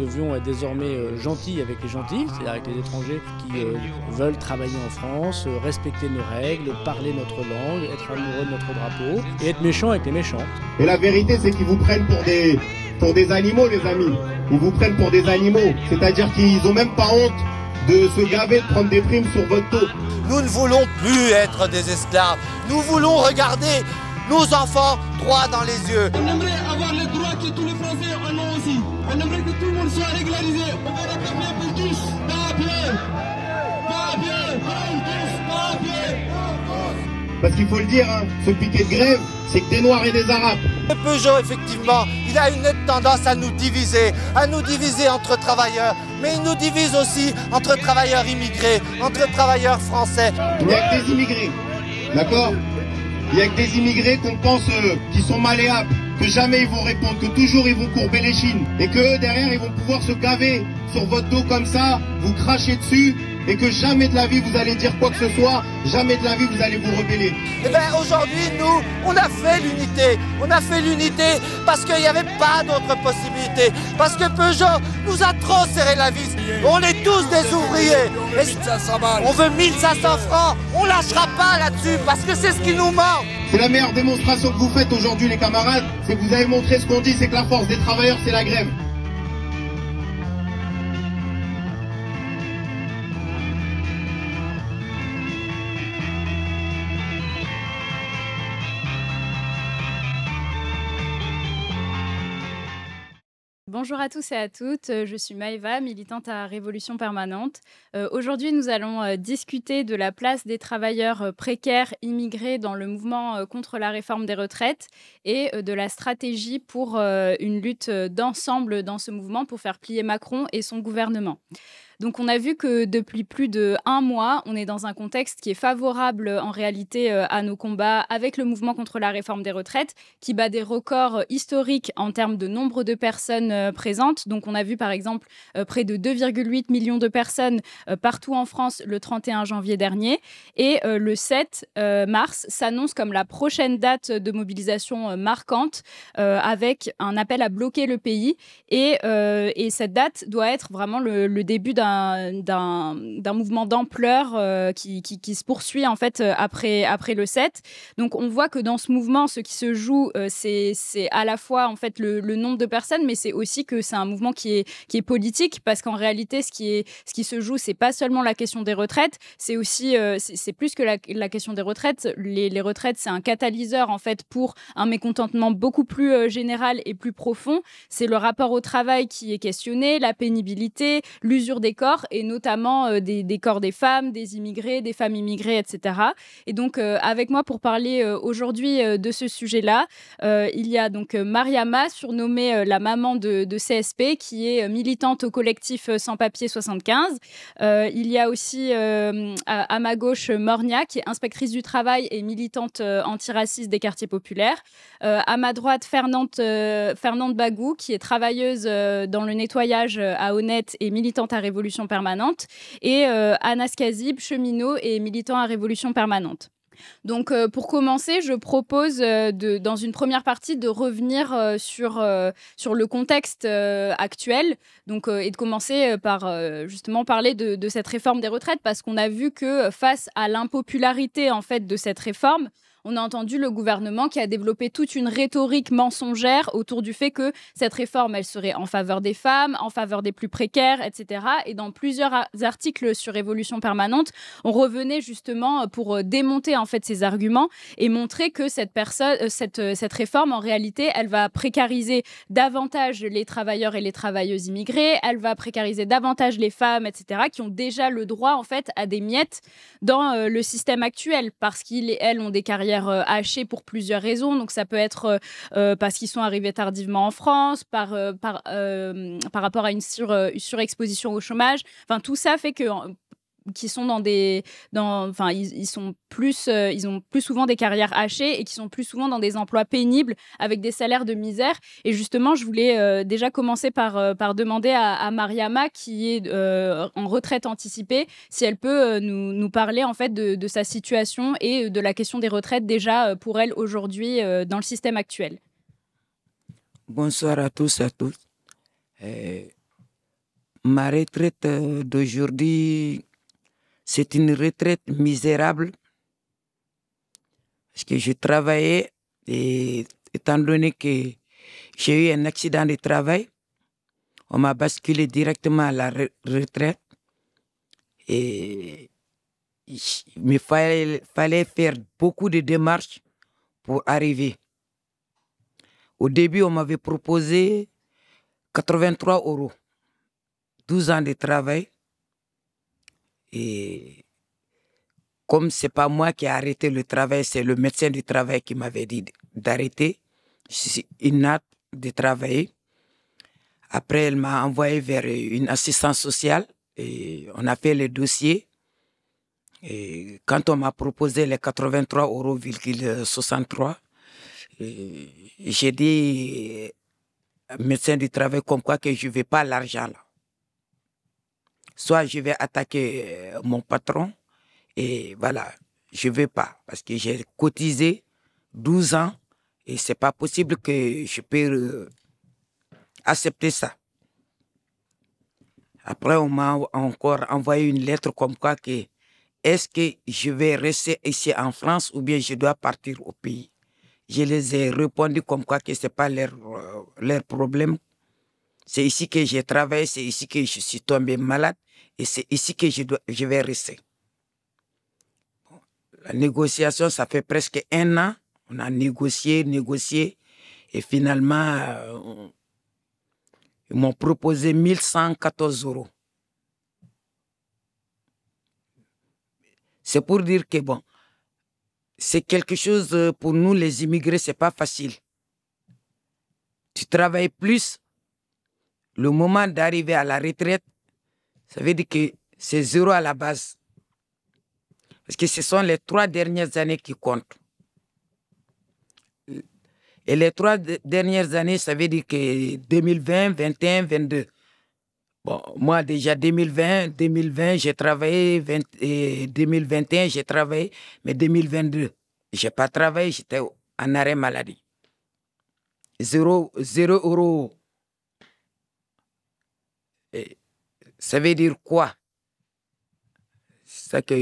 Nous devions être désormais euh, gentils avec les gentils, c'est-à-dire avec les étrangers qui euh, veulent travailler en France, euh, respecter nos règles, parler notre langue, être amoureux de notre drapeau, et être méchants avec les méchants. Et la vérité, c'est qu'ils vous prennent pour des, pour des animaux, les amis. Ils vous prennent pour des animaux. C'est-à-dire qu'ils ont même pas honte de se gaver, de prendre des primes sur votre dos. Nous ne voulons plus être des esclaves. Nous voulons regarder nos enfants droit dans les yeux. On aimerait avoir les droits que tous les Français en ont aussi. On aimerait que tout le monde soit régularisé. On va rétablir pour tous. Papier. Papier. Papier. Parce qu'il faut le dire, hein, ce piquet de grève, c'est que des Noirs et des Arabes. Le Peugeot, effectivement, il a une nette tendance à nous diviser, à nous diviser entre travailleurs, mais il nous divise aussi entre travailleurs immigrés, entre travailleurs français. Il n'y a que des immigrés. D'accord? Il n'y a que des immigrés qu'on pense euh, qui sont malléables, que jamais ils vont répondre, que toujours ils vont courber les chines. Et que derrière, ils vont pouvoir se gaver sur votre dos comme ça, vous cracher dessus, et que jamais de la vie vous allez dire quoi que ce soit, jamais de la vie vous allez vous rebeller. Eh bien aujourd'hui, nous, on a fait l'unité. On a fait l'unité parce qu'il n'y avait pas d'autre possibilité. Parce que Peugeot nous a trop serré la vis. On est tous des ouvriers. Et on veut 1500 francs. On lâchera pas là-dessus parce que c'est ce qui nous manque. C'est la meilleure démonstration que vous faites aujourd'hui les camarades, c'est que vous avez montré ce qu'on dit, c'est que la force des travailleurs c'est la grève. Bonjour à tous et à toutes, euh, je suis Maëva, militante à Révolution Permanente. Euh, Aujourd'hui, nous allons euh, discuter de la place des travailleurs précaires immigrés dans le mouvement contre la réforme des retraites et de la stratégie pour une lutte d'ensemble dans ce mouvement pour faire plier Macron et son gouvernement. Donc on a vu que depuis plus de un mois, on est dans un contexte qui est favorable euh, en réalité euh, à nos combats avec le mouvement contre la réforme des retraites, qui bat des records euh, historiques en termes de nombre de personnes présentes. Donc on a vu par exemple près de 2,8 millions de personnes partout en France le 31 janvier dernier. Et le 7 euh, mars s'annonce comme la prochaine date de mobilisation marquante avec un appel à bloquer le pays. Et, et cette date doit être vraiment le début d'un d'un mouvement d'ampleur euh, qui, qui, se poursuit en fait euh, après, après le 7. Donc on voit que dans ce mouvement, ce qui se joue, euh, c'est à la fois en fait le, nombre de personnes, mais c'est aussi que c'est un mouvement qui est, qui est politique parce qu'en réalité, ce qui, est, ce qui se joue, c'est pas seulement la question des retraites, c'est aussi euh, c'est plus que la, la question des retraites. Les, les retraites, c'est un catalyseur en fait pour un mécontentement beaucoup plus euh, général et plus profond. C'est le rapport au travail qui est questionné, la pénibilité, l'usure des et notamment euh, des, corps des femmes, des immigrés, des femmes immigrées, etc. Et donc, euh, avec moi pour parler euh, aujourd'hui de ce sujet-là, il y a donc Mariama, surnommée la maman de, CSP, qui est militante au collectif Sans Papier 75. Euh, il y a aussi à, ma gauche Mornia, qui est inspectrice du travail et militante antiraciste des quartiers populaires. À ma droite, Fernande, Fernande Bagou, qui est travailleuse dans le nettoyage à Honnête et militante à Révolution Permanente. Et euh, Anas Kazib, cheminot et militant à Révolution Permanente. Donc, euh, pour commencer, je propose, euh, de, dans une première partie, de revenir sur, sur le contexte actuel donc, et de commencer par justement parler de, cette réforme des retraites parce qu'on a vu que face à l'impopularité en fait de cette réforme, on a entendu le gouvernement qui a développé toute une rhétorique mensongère autour du fait que cette réforme, elle serait en faveur des femmes, en faveur des plus précaires, etc. Et dans plusieurs articles sur Révolution permanente, on revenait justement pour euh, démonter en fait ces arguments et montrer que cette personne, euh, cette, euh, cette réforme, en réalité, elle va précariser davantage les travailleurs et les travailleuses immigrées, elle va précariser davantage les femmes, etc., qui ont déjà le droit en fait à des miettes dans euh, le système actuel parce qu'ils et elles ont des carrières euh, hachées pour plusieurs raisons. Donc ça peut être euh, euh, parce qu'ils sont arrivés tardivement en France, par, euh, par, euh, par rapport à une sur, euh, surexposition au chômage. Enfin, tout ça fait que qui sont dans des dans enfin ils, sont plus euh, ils ont plus souvent des carrières hachées et qui sont plus souvent dans des emplois pénibles avec des salaires de misère et justement je voulais euh, déjà commencer par euh, par demander à, Mariama qui est en retraite anticipée si elle peut nous, nous parler en fait de, sa situation et de la question des retraites déjà pour elle aujourd'hui dans le système actuel Bonsoir à tous et à. Euh, ma retraite d'aujourd'hui, c'est une retraite misérable. Parce que je travaillais et étant donné que j'ai eu un accident de travail, on m'a basculé directement à la retraite. Et il fallait faire beaucoup de démarches pour arriver. Au début, on m'avait proposé 83 euros, 12 ans de travail. Et comme c'est pas moi qui ai arrêté le travail, c'est le médecin du travail qui m'avait dit d'arrêter. Suis inapte de travailler. Après, elle m'a envoyé vers une assistance sociale et on a fait le dossier. Et quand on m'a proposé les 83,63 euros, j'ai dit médecin du travail comme quoi que je ne veux pas l'argent là. Soit je vais attaquer euh, mon patron et voilà, je ne veux pas parce que j'ai cotisé 12 ans et c'est pas possible que je puisse euh, accepter ça. Après, on m'a encore envoyé une lettre comme quoi que est-ce que je vais rester ici en France ou bien je dois partir au pays. Je les ai répondu comme quoi que ce n'est pas leur, euh, leur problème. C'est ici que j'ai travaillé, c'est ici que je suis tombé malade et c'est ici que je, dois, je vais rester. La négociation, ça fait presque un an. On a négocié, négocié et finalement, euh, ils m'ont proposé 1114 euros. C'est pour dire que bon, c'est quelque chose euh, pour nous les immigrés, c'est pas facile. Tu travailles plus, le moment d'arriver à la retraite, ça veut dire que c'est zéro à la base. Parce que ce sont les trois dernières années qui comptent. Et les trois dernières années, ça veut dire que 2020, 2021, 2022. Bon, moi déjà 2020, 2020, j'ai travaillé, 2021, j'ai travaillé, mais 2022, j'ai pas travaillé, j'étais en arrêt maladie. Zéro, zéro euro. Ça veut dire quoi? C'est que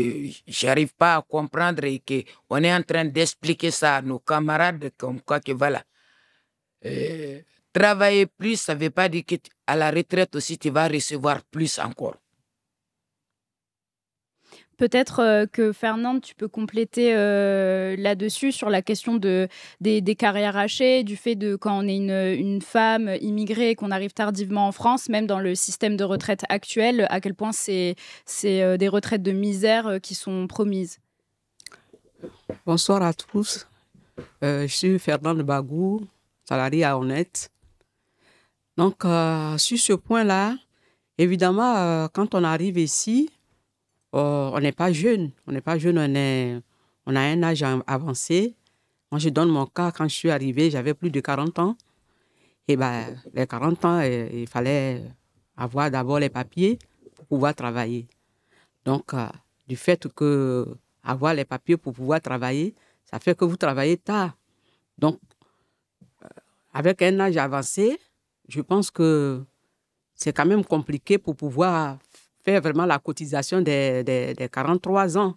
j'arrive pas à comprendre et qu'on est en train d'expliquer ça à nos camarades comme quoi que voilà. Travailler plus, ça ne veut pas dire qu'à la retraite aussi, tu vas recevoir plus encore. Peut-être euh, que Fernande, tu peux compléter euh, là-dessus sur la question de, des, carrières hachées, du fait de quand on est une, femme immigrée et qu'on arrive tardivement en France, même dans le système de retraite actuel, à quel point c'est euh, des retraites de misère qui sont promises? Bonsoir à tous. je suis Fernande Bagou, salariée à Honnête. Donc, sur ce point-là, évidemment, quand on arrive ici, euh, on n'est pas jeune. On n'est pas jeune, on, est, on a un âge avancé. Moi, je donne mon cas. Quand je suis arrivé, j'avais plus de 40 ans. Et ben, les 40 ans, il fallait avoir d'abord les papiers pour pouvoir travailler. Donc, du fait que avoir les papiers pour pouvoir travailler, ça fait que vous travaillez tard. Donc, avec un âge avancé, je pense que c'est quand même compliqué pour pouvoir faire vraiment la cotisation des, des, 43 ans.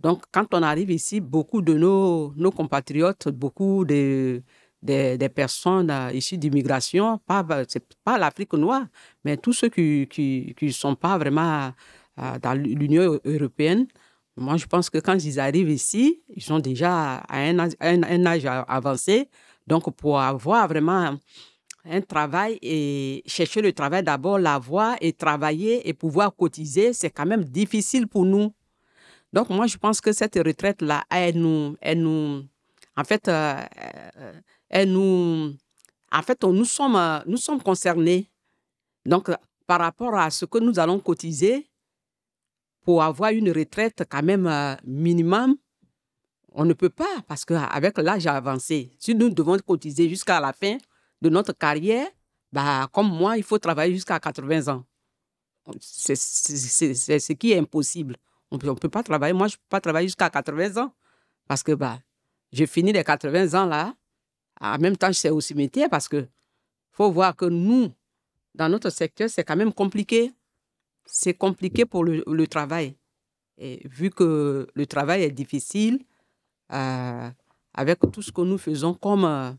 Donc, quand on arrive ici, beaucoup de nos, nos compatriotes, beaucoup de, des, personnes euh, issues d'immigration, pas, pas l'Afrique noire, mais tous ceux qui ne qui, sont pas vraiment euh, dans l'Union européenne, moi, je pense que quand ils arrivent ici, ils sont déjà à un un âge avancé. Donc, pour avoir vraiment un travail et chercher le travail d'abord, l'avoir et travailler et pouvoir cotiser, c'est quand même difficile pour nous. Donc, moi, je pense que cette retraite-là, elle nous, elle nous, en fait, euh, euh, elle nous, en fait, nous sommes, nous sommes concernés. Donc, par rapport à ce que nous allons cotiser pour avoir une retraite quand même euh, minimum, on ne peut pas parce qu'avec l'âge avancé, si nous devons cotiser jusqu'à la fin, de notre carrière, bah, comme moi, il faut travailler jusqu'à 80 ans. C'est ce qui est impossible. On ne peut pas travailler. Moi, je ne peux pas travailler jusqu'à 80 ans parce que bah, j'ai fini les 80 ans là. En même temps, je suis au cimetière parce que faut voir que nous, dans notre secteur, c'est quand même compliqué. C'est compliqué pour le, le, travail. Et vu que le travail est difficile, euh, avec tout ce que nous faisons comme, euh,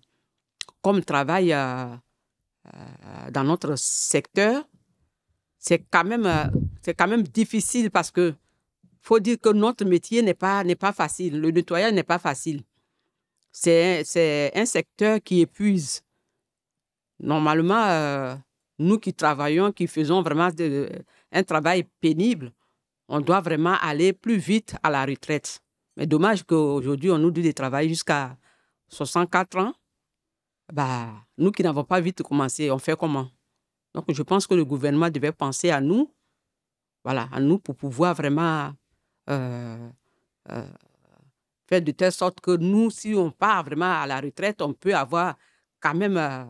comme travail euh, dans notre secteur, c'est quand, même, c'est quand même difficile parce que faut dire que notre métier n'est pas, n'est pas facile. Le nettoyage n'est pas facile. C'est, c'est un secteur qui épuise. Normalement, nous qui travaillons, qui faisons vraiment un travail pénible, on doit vraiment aller plus vite à la retraite. Mais dommage qu'aujourd'hui, on nous dit de travailler jusqu'à 64 ans. Bah, nous qui n'avons pas vite commencé, on fait comment? Donc, je pense que le gouvernement devait penser à nous, voilà, à nous pour pouvoir vraiment euh, euh, faire de telle sorte que nous, si on part vraiment à la retraite, on peut avoir quand même euh,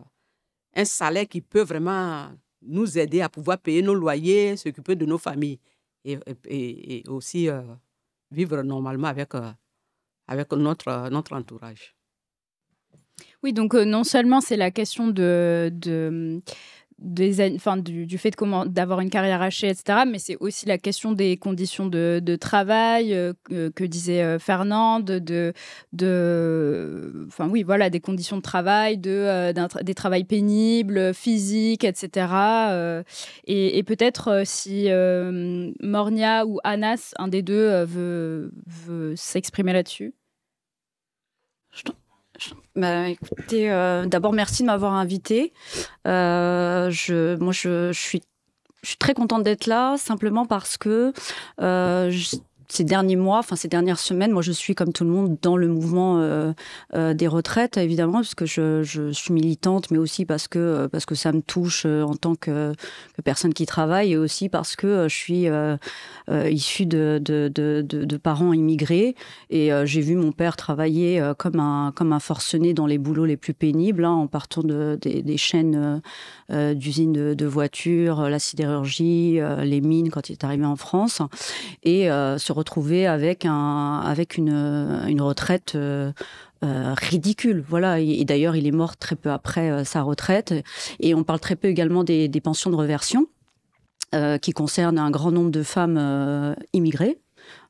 un salaire qui peut vraiment nous aider à pouvoir payer nos loyers, s'occuper de nos familles et, et, aussi euh, vivre normalement avec, avec notre, notre entourage. Oui, donc non seulement c'est la question de, du, fait d'avoir une carrière hachée, etc. Mais c'est aussi la question des conditions de, travail que, disait Fernande, de, enfin oui, voilà, des conditions de travail, de, des travails pénibles, physiques, etc. et, et peut-être si Mornia ou Anas, un des deux, veut, veut s'exprimer là-dessus? Bah, écoutez, euh, d'abord merci de m'avoir invité. Euh, je, moi, je, je, suis, je suis très contente d'être là, simplement parce que euh, ces derniers mois, enfin ces dernières semaines, moi je suis comme tout le monde dans le mouvement euh, euh, des retraites, évidemment, parce que je, suis militante, mais aussi parce que, euh, parce que ça me touche en tant que, personne qui travaille, et aussi parce que je suis issue de, de, de, parents immigrés, et j'ai vu mon père travailler comme un, comme un forcené dans les boulots les plus pénibles, hein, en partant de, des, des chaînes d'usines de, voitures, la sidérurgie, les mines quand il est arrivé en France, et se retrouver avec, un, avec une, une retraite euh, euh, ridicule. Voilà. Et, d'ailleurs, il est mort très peu après euh, sa retraite. Et on parle très peu également des pensions de reversion. qui concernent un grand nombre de femmes immigrées,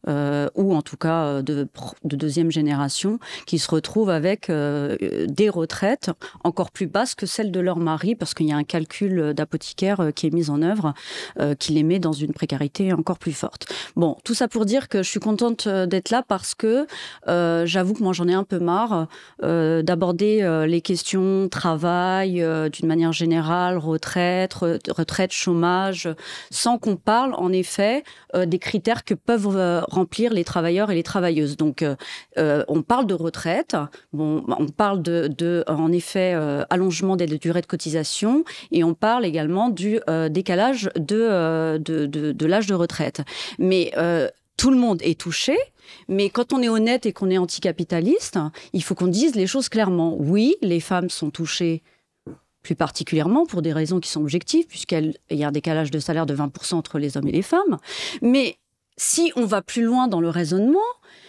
euh, ou en tout cas euh, de, de, deuxième génération, qui se retrouvent avec euh, des retraites encore plus basses que celles de leur mari, parce qu'il y a un calcul d'apothicaire qui est mis en œuvre qui les met dans une précarité encore plus forte. Bon, tout ça pour dire que je suis contente d'être là parce que j'avoue que moi j'en ai un peu marre d'aborder les questions travail d'une manière générale, retraite, retraite, chômage, sans qu'on parle en effet des critères que peuvent remplir les travailleurs et les travailleuses. Donc, euh, euh, on parle de retraite, bon, on parle de, en effet, euh, allongement des durées de cotisation, et on parle également du décalage de, de, de l'âge de retraite. Mais tout le monde est touché, mais quand on est honnête et qu'on est anticapitaliste, il faut qu'on dise les choses clairement. Oui, les femmes sont touchées plus particulièrement pour des raisons qui sont objectives, puisqu'il y a un décalage de salaire de 20% entre les hommes et les femmes. Mais si on va plus loin dans le raisonnement,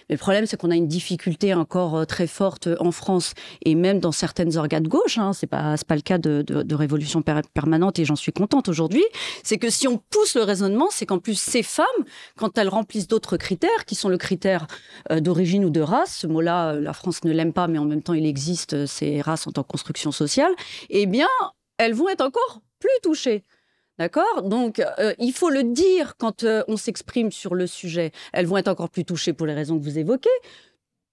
le problème, c'est qu'on a une difficulté encore euh, très forte en France et même dans certaines organes de gauche. Hein, c'est pas pas le cas de, révolution permanente et j'en suis contente aujourd'hui. C'est que si on pousse le raisonnement, c'est qu'en plus ces femmes, quand elles remplissent d'autres critères, qui sont le critère euh, d'origine ou de race, ce mot-là, euh, la France ne l'aime pas, mais en même temps, il existe ces races en tant que construction sociale. Eh bien, elles vont être encore plus touchées. D'accord? Donc, euh, il faut le dire quand euh, on s'exprime sur le sujet. Elles vont être encore plus touchées pour les raisons que vous évoquez.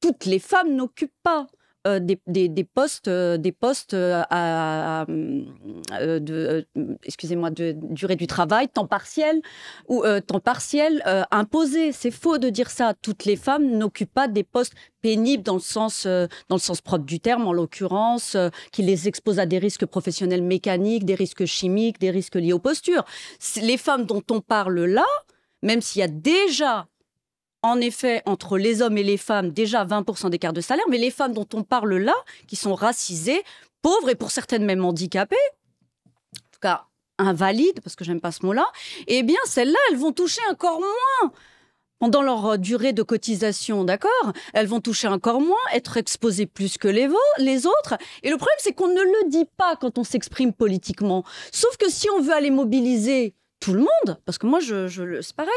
Toutes les femmes n'occupent pas euh, des, postes, euh, des postes euh, à, de, excusez-moi, durée du travail, temps partiel ou temps partiel imposé. C'est faux de dire ça. Toutes les femmes n'occupent pas des postes pénibles dans le sens, dans le sens propre du terme, en l'occurrence, qui les exposent à des risques professionnels mécaniques, des risques chimiques, des risques liés aux postures. Les femmes dont on parle là, même s'il y a déjà en effet, entre les hommes et les femmes, déjà 20% d'écart de salaire, mais les femmes dont on parle là, qui sont racisées, pauvres et pour certaines même handicapées, en tout cas invalides, parce que j'aime pas ce mot-là, eh bien, celles-là, elles vont toucher encore moins pendant leur durée de cotisation, d'accord? Elles vont toucher encore moins, être exposées plus que les, les autres. Et le problème, c'est qu'on ne le dit pas quand on s'exprime politiquement. Sauf que si on veut aller mobiliser tout le monde, parce que moi, je, c'est pareil,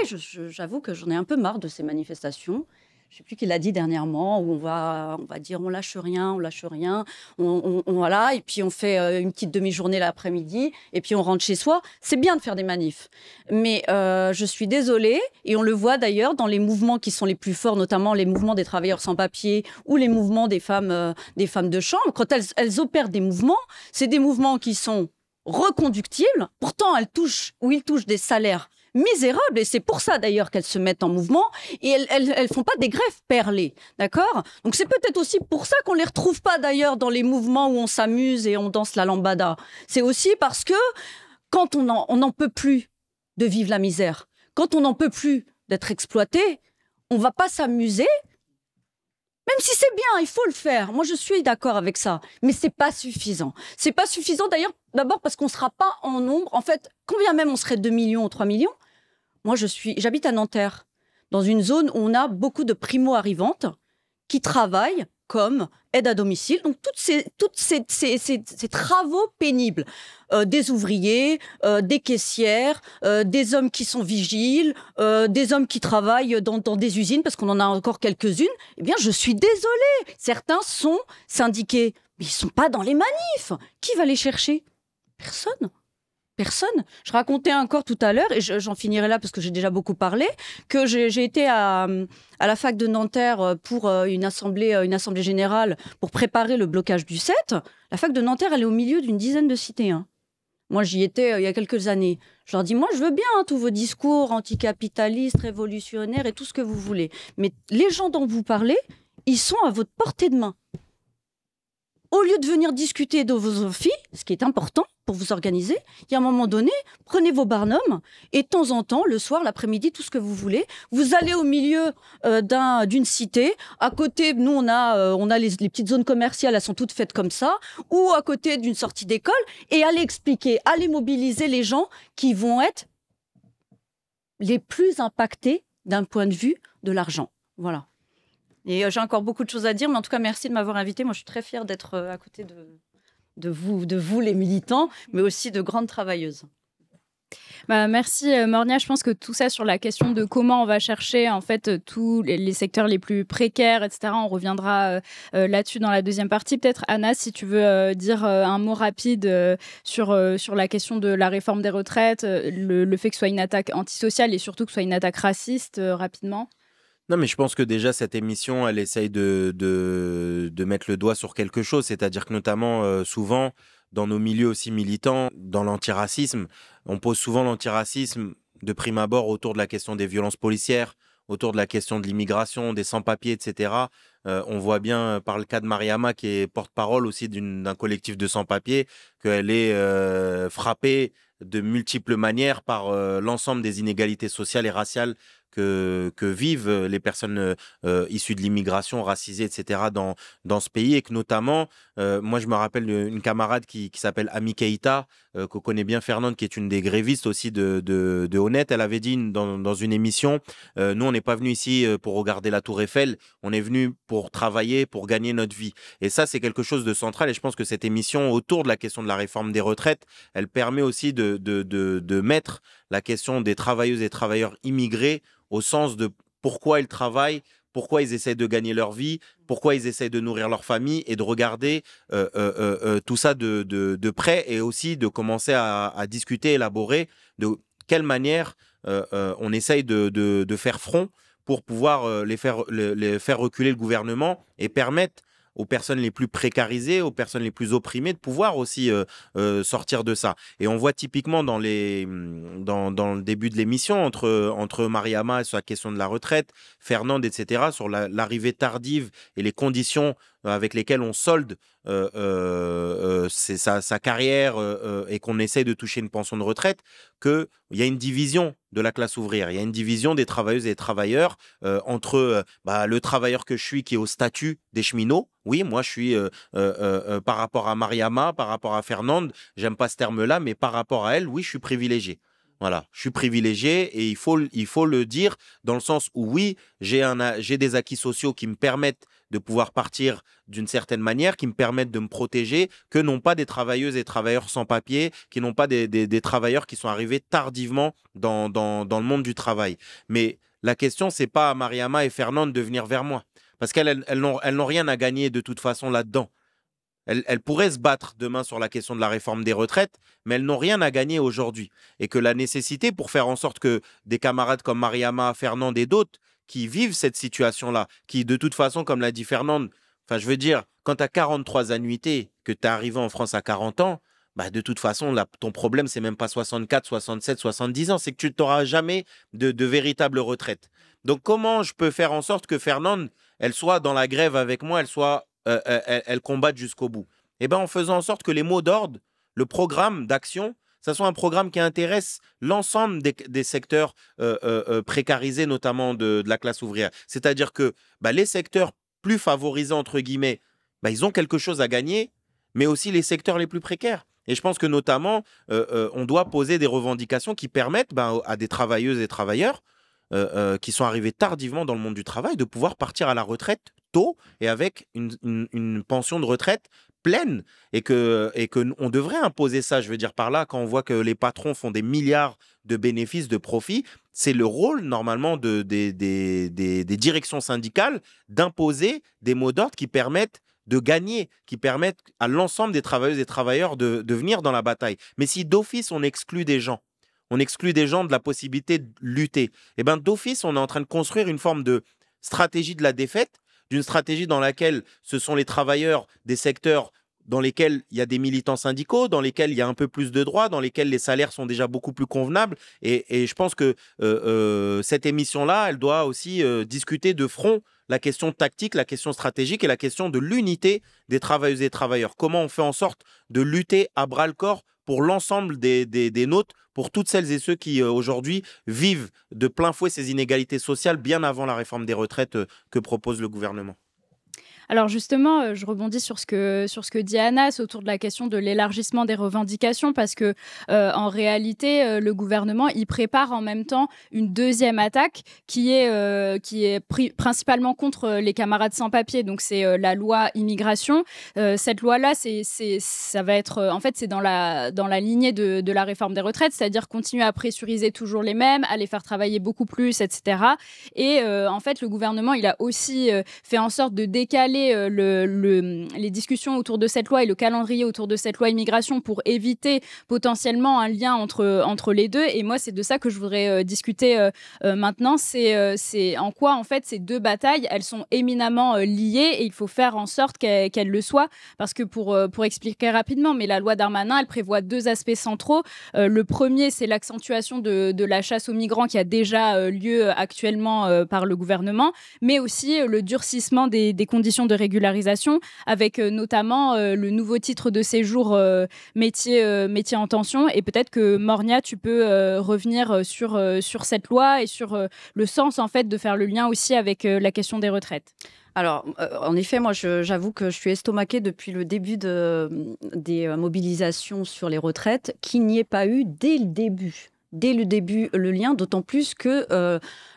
j'avoue que j'en ai un peu marre de ces manifestations je sais plus qui l'a dit dernièrement, où on va, on va dire on lâche rien, on lâche rien, on, voilà, et puis on fait euh, une petite demi-journée l'après-midi, et puis on rentre chez soi. C'est bien de faire des manifs, mais euh, je suis désolée, et on le voit d'ailleurs dans les mouvements qui sont les plus forts, notamment les mouvements des travailleurs sans papier ou les mouvements des femmes, euh, des femmes de chambre. Quand elles opèrent des mouvements, c'est des mouvements qui sont reconductibles. Pourtant, elles touchent ou ils touchent des salaires misérables et c'est pour ça d'ailleurs qu'elles se mettent en mouvement et elles, elles, font pas des grèves perlées, d'accord? Donc c'est peut-être aussi pour ça qu'on les retrouve pas d'ailleurs dans les mouvements où on s'amuse et on danse la lambada. C'est aussi parce que quand on n'en on peut plus de vivre la misère, quand on n'en peut plus d'être exploité, on va pas s'amuser. Même si c'est bien, il faut le faire. Moi, je suis d'accord avec ça. Mais c'est pas suffisant. C'est pas suffisant d'ailleurs, d'abord parce qu'on sera pas en nombre. En fait, combien même on serait 2 millions ou 3 millions, moi, je suis, j'habite à Nanterre, dans une zone où on a beaucoup de primo-arrivantes qui travaillent comme aide à domicile. Donc, toutes ces, toutes ces, ces, travaux pénibles, euh, des ouvriers, euh, des caissières, euh, des hommes qui sont vigiles, des hommes qui travaillent dans, dans des usines, parce qu'on en a encore quelques-unes, eh bien, je suis désolée. Certains sont syndiqués, mais ils sont pas dans les manifs. Qui va les chercher? Personne personne. Je racontais encore tout à l'heure, et j'en finirai là parce que j'ai déjà beaucoup parlé, que j'ai été à, la fac de Nanterre pour euh, une assemblée, euh, une assemblée générale pour préparer le blocage du 7. La fac de Nanterre, elle est au milieu d'une dizaine de cités. Hein. Moi, j'y étais euh, il y a quelques années. Je leur dis, moi, je veux bien hein, tous vos discours anticapitalistes, révolutionnaires et tout ce que vous voulez. Mais les gens dont vous parlez, ils sont à votre portée de main au lieu de venir discuter de vos filles, ce qui est important pour vous organiser, il y a un moment donné, prenez vos barnums et de temps en temps, le soir, l'après-midi, tout ce que vous voulez, vous allez au milieu euh, d'une cité. À côté, nous, on a, euh, on a les, petites zones commerciales, elles sont toutes faites comme ça, ou à côté d'une sortie d'école, et allez expliquer, allez mobiliser les gens qui vont être les plus impactés d'un point de vue de l'argent. Voilà. Et euh, j'ai encore beaucoup de choses à dire, mais en tout cas, merci de m'avoir invité. Moi, je suis très fière d'être euh, à côté de, vous, de vous, les militants, mais aussi de grandes travailleuses. Bah, merci euh, Mornia. Je pense que tout ça sur la question de comment on va chercher en fait tous les, secteurs les plus précaires, etc. On reviendra là-dessus dans la deuxième partie. Peut-être Anna, si tu veux dire un mot rapide sur, sur la question de la réforme des retraites, le, le, fait que ce soit une attaque antisociale et surtout que ce soit une attaque raciste rapidement. Non, mais je pense que déjà, cette émission, elle essaye de, de, mettre le doigt sur quelque chose. C'est-à-dire que, notamment, euh, souvent, dans nos milieux aussi militants, dans l'antiracisme, on pose souvent l'antiracisme de prime abord autour de la question des violences policières, autour de la question de l'immigration, des sans-papiers, etc. Euh, on voit bien euh, par le cas de Mariama, qui est porte-parole aussi d'un collectif de sans-papiers, qu'elle est frappée de multiples manières par l'ensemble des inégalités sociales et raciales que, vivent les personnes issues de l'immigration, racisées, etc., dans, dans ce pays. Et que notamment, moi, je me rappelle une camarade qui, qui s'appelle Ami Keita, qu'on connaît bien, Fernande, qui est une des grévistes aussi de, de, Honnête. Elle avait dit dans, dans une émission Nous, on n'est pas venu ici pour regarder la Tour Eiffel, on est venu pour travailler, pour gagner notre vie. Et ça, c'est quelque chose de central. Et je pense que cette émission autour de la question de la réforme des retraites, elle permet aussi de, de, de mettre la question des travailleuses et travailleurs immigrés au sens de pourquoi ils travaillent, pourquoi ils essaient de gagner leur vie, pourquoi ils essaient de nourrir leur famille et de regarder euh, euh, euh, tout ça de, de, près et aussi de commencer à, discuter, élaborer de quelle manière on essaye de, de, faire front pour pouvoir les faire, les faire reculer le gouvernement et permettre aux personnes les plus précarisées, aux personnes les plus opprimées, de pouvoir aussi euh, euh, sortir de ça. Et on voit typiquement dans, les, mm, dans, dans le début de l'émission, entre, entre Mariama sur la question de la retraite, Fernande, etc., sur l'arrivée tardive et les conditions avec lesquelles on solde euh, euh, sa, sa, carrière et qu'on essaie de toucher une pension de retraite, qu'il y a une division de la classe ouvrière, il y a une division des travailleuses et des travailleurs entre bah, le travailleur que je suis qui est au statut des cheminots. Oui, moi je suis par rapport à Mariama, par rapport à Fernande, j'aime pas ce terme-là, mais par rapport à elle, oui, je suis privilégié. Voilà, je suis privilégié et il faut, il faut le dire dans le sens où oui, j'ai des acquis sociaux qui me permettent de pouvoir partir d'une certaine manière, qui me permettent de me protéger, que n'ont pas des travailleuses et travailleurs sans papier, qui n'ont pas des, travailleurs qui sont arrivés tardivement dans, le monde du travail. Mais la question, c'est pas à Mariama et Fernande de venir vers moi, parce qu'elles elles, n'ont rien à gagner de toute façon là-dedans. Elles, pourraient se battre demain sur la question de la réforme des retraites, mais elles n'ont rien à gagner aujourd'hui. Et que la nécessité pour faire en sorte que des camarades comme Mariama, Fernande et d'autres qui vivent cette situation-là, qui de toute façon, comme l'a dit Fernande, enfin je veux dire, quand tu as 43 annuités, que tu es arrivé en France à 40 ans, bah de toute façon, ton problème, c'est même pas 64, 67, 70 ans, c'est que tu n'auras jamais de, de véritable retraite. Donc comment je peux faire en sorte que Fernande, elle soit dans la grève avec moi, elle soit euh, euh, elle, combatte jusqu'au bout Eh bien, en faisant en sorte que les mots d'ordre, le programme d'action, ça soit un programme qui intéresse l'ensemble des, secteurs euh, précarisés, notamment de, la classe ouvrière. C'est-à-dire que bah, les secteurs plus favorisés, entre guillemets, bah, ils ont quelque chose à gagner, mais aussi les secteurs les plus précaires. Et je pense que notamment, on doit poser des revendications qui permettent bah, à des travailleuses et travailleurs qui sont arrivés tardivement dans le monde du travail de pouvoir partir à la retraite tôt et avec une, pension de retraite pleine et que et que on devrait imposer ça je veux dire par là quand on voit que les patrons font des milliards de bénéfices de profits c'est le rôle normalement de, des, directions syndicales d'imposer des mots d'ordre qui permettent de gagner, qui permettent à l'ensemble des travailleuses et travailleurs de, de venir dans la bataille. Mais si d'office on exclut des gens, on exclut des gens de la possibilité de lutter, et eh ben d'office on est en train de construire une forme de stratégie de la défaite d'une stratégie dans laquelle ce sont les travailleurs des secteurs dans lesquels il y a des militants syndicaux, dans lesquels il y a un peu plus de droits, dans lesquels les salaires sont déjà beaucoup plus convenables. Et, je pense que euh, euh, cette émission-là, elle doit aussi euh, discuter de front la question tactique, la question stratégique et la question de l'unité des travailleuses et travailleurs. Comment on fait en sorte de lutter à bras le corps pour l'ensemble des, nôtres, pour toutes celles et ceux qui aujourd'hui vivent de plein fouet ces inégalités sociales bien avant la réforme des retraites que propose le gouvernement. Alors justement, euh, je rebondis sur ce que sur ce que dit Anas autour de la question de l'élargissement des revendications parce que euh, en réalité, euh, le gouvernement il prépare en même temps une deuxième attaque qui est qui est principalement contre les camarades sans papier. Donc c'est la loi immigration. cette loi là, c'est ça va être en fait c'est dans la dans la lignée de, de la réforme des retraites, c'est-à-dire continuer à pressuriser toujours les mêmes, à les faire travailler beaucoup plus, etc. Et en fait, le gouvernement il a aussi fait en sorte de décaler euh, le, les discussions autour de cette loi et le calendrier autour de cette loi immigration pour éviter potentiellement un lien entre, entre les deux. Et moi, c'est de ça que je voudrais euh, discuter euh, maintenant. C'est c'est en quoi, en fait, ces deux batailles, elles sont éminemment liées et il faut faire en sorte qu'elles le soient. Parce que pour, pour expliquer rapidement, mais la loi Darmanin, elle prévoit deux aspects centraux. le premier, c'est l'accentuation de, de, la chasse aux migrants qui a déjà lieu actuellement par le gouvernement, mais aussi le durcissement des, des conditions de régularisation, avec euh, notamment euh, le nouveau titre de séjour euh, métier, métier en tension. Et peut-être que Mornia, tu peux revenir sur, sur cette loi et sur le sens en fait de faire le lien aussi avec la question des retraites. Alors, en effet, moi, j'avoue que je suis estomaquée depuis le début de, des mobilisations sur les retraites, qu'il n'y ait pas eu dès le début dès le début le lien, d'autant plus que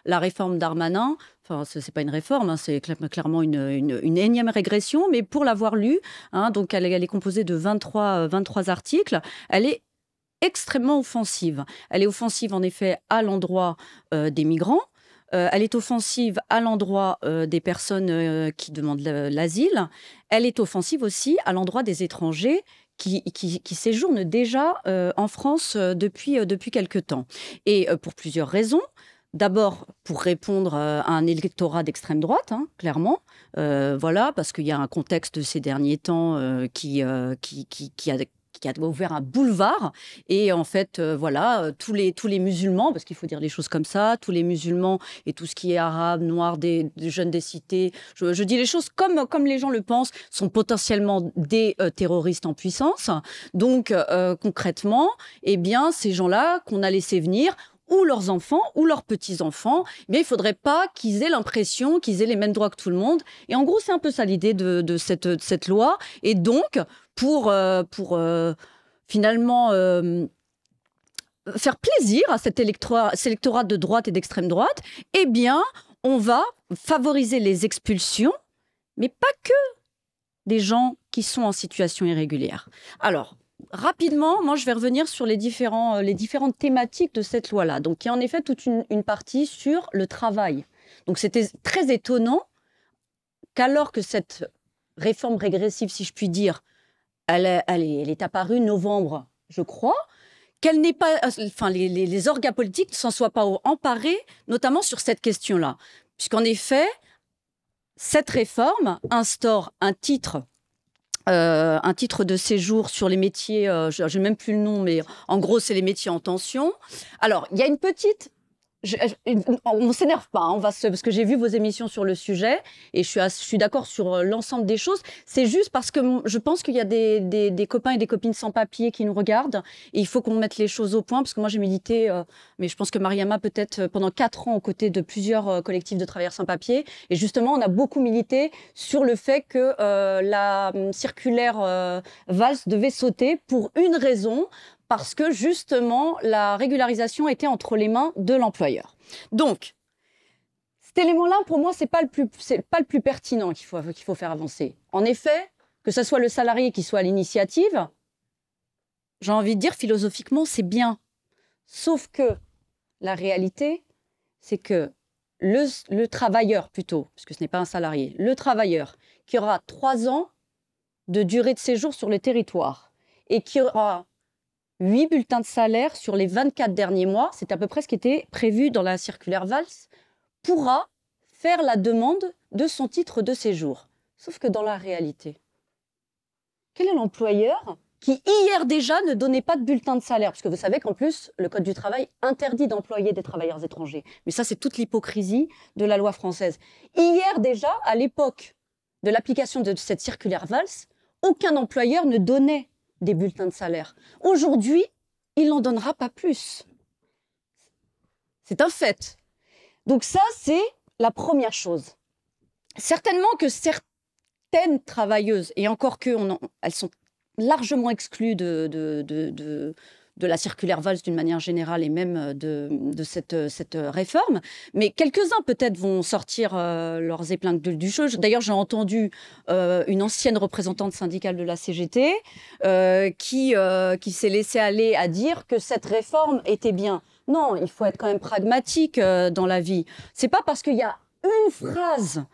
la réforme d'Armanin Enfin, ce n'est pas une réforme, hein, c'est clairement une, énième régression, mais pour l'avoir lu, hein, donc elle, est composée de 23, 23 articles, elle est extrêmement offensive. Elle est offensive en effet à l'endroit euh, des migrants, euh, elle est offensive à l'endroit euh, des personnes qui demandent l'asile. Elle est offensive aussi à l'endroit des étrangers qui, qui, séjournent déjà en France depuis, depuis quelque temps. Et pour plusieurs raisons. D'abord, pour répondre euh, à un électorat d'extrême droite, hein, clairement. Euh, voilà, parce qu'il y a un contexte de ces derniers temps euh, qui, a ouvert un boulevard. Et en fait, voilà, tous les, musulmans, parce qu'il faut dire les choses comme ça, tous les musulmans et tout ce qui est arabe, noir, des, jeunes des cités, je, dis les choses comme, les gens le pensent, sont potentiellement des terroristes en puissance. Donc, concrètement, eh bien, ces gens-là qu'on a laissé venir, ou leurs enfants ou leurs petits-enfants, il faudrait pas qu'ils aient l'impression qu'ils aient les mêmes droits que tout le monde. Et en gros, c'est un peu ça l'idée de, cette, loi. Et donc, pour, euh, euh, finalement euh, faire plaisir à cet électorat, cet électorat de droite et d'extrême droite, eh bien, on va favoriser les expulsions, mais pas que des gens qui sont en situation irrégulière. Alors, rapidement, moi, je vais revenir sur les, différents, euh, les différentes thématiques de cette loi-là. Donc, il y a en effet toute une, partie sur le travail. Donc, c'était très étonnant qu'alors que cette réforme régressive, si je puis dire, elle, elle est, apparue novembre, je crois, qu'elle n'est pas, euh, enfin, les, les, les orgas politiques ne s'en soient pas emparés, notamment sur cette question-là. Puisqu'en effet, cette réforme instaure un titre. Euh, un titre de séjour sur les métiers, euh, je n'ai même plus le nom, mais en gros, c'est les métiers en tension. Alors, il y a une petite. Je- je- on ne s'énerve pas, hein, on va parce que j'ai vu vos émissions sur le sujet et je suis, d'accord sur euh, l'ensemble des choses. C'est juste parce que je pense qu'il y a des, copains et des copines sans papier qui nous regardent et il faut qu'on mette les choses au point parce que moi j'ai milité, euh, mais je pense que Mariama peut-être euh, pendant quatre ans aux côtés de plusieurs euh, collectifs de travailleurs sans papier et justement on a beaucoup milité sur le fait que euh, la hum, circulaire euh, Valls devait sauter pour une raison parce que justement la régularisation était entre les mains de l'employeur. Donc cet élément-là, pour moi, c'est pas pas le plus pertinent qu'il faut, qu'il faut faire avancer. En effet, que ce soit le salarié qui soit à l'initiative, j'ai envie de dire philosophiquement, c'est bien. Sauf que la réalité, c'est que le, le travailleur plutôt, parce que ce n'est pas un salarié, le travailleur qui aura trois ans de durée de séjour sur le territoire et qui aura huit bulletins de salaire sur les 24 derniers mois, c'est à peu près ce qui était prévu dans la circulaire Valls, pourra faire la demande de son titre de séjour. Sauf que dans la réalité, quel est l'employeur qui hier déjà ne donnait pas de bulletin de salaire? Parce que vous savez qu'en plus, le Code du travail interdit d'employer des travailleurs étrangers. Mais ça, c'est toute l'hypocrisie de la loi française. Hier déjà, à l'époque de l'application de cette circulaire Valls, aucun employeur ne donnait des bulletins de salaire. Aujourd'hui, il n'en donnera pas plus. C'est un fait. Donc ça, c'est la première chose. Certainement que certaines travailleuses, et encore que elles sont largement exclues de, de, de- de la circulaire Valls d'une manière générale et même euh, de, de cette, euh, cette euh, réforme, mais quelques-uns peut-être vont sortir leurs épingles du- jeu. D'ailleurs, j'ai entendu une ancienne représentante syndicale de la CGT qui, qui s'est laissée aller à dire que cette réforme était bien. Non, il faut être quand même pragmatique dans la vie. C'est pas parce qu'il y a une phrase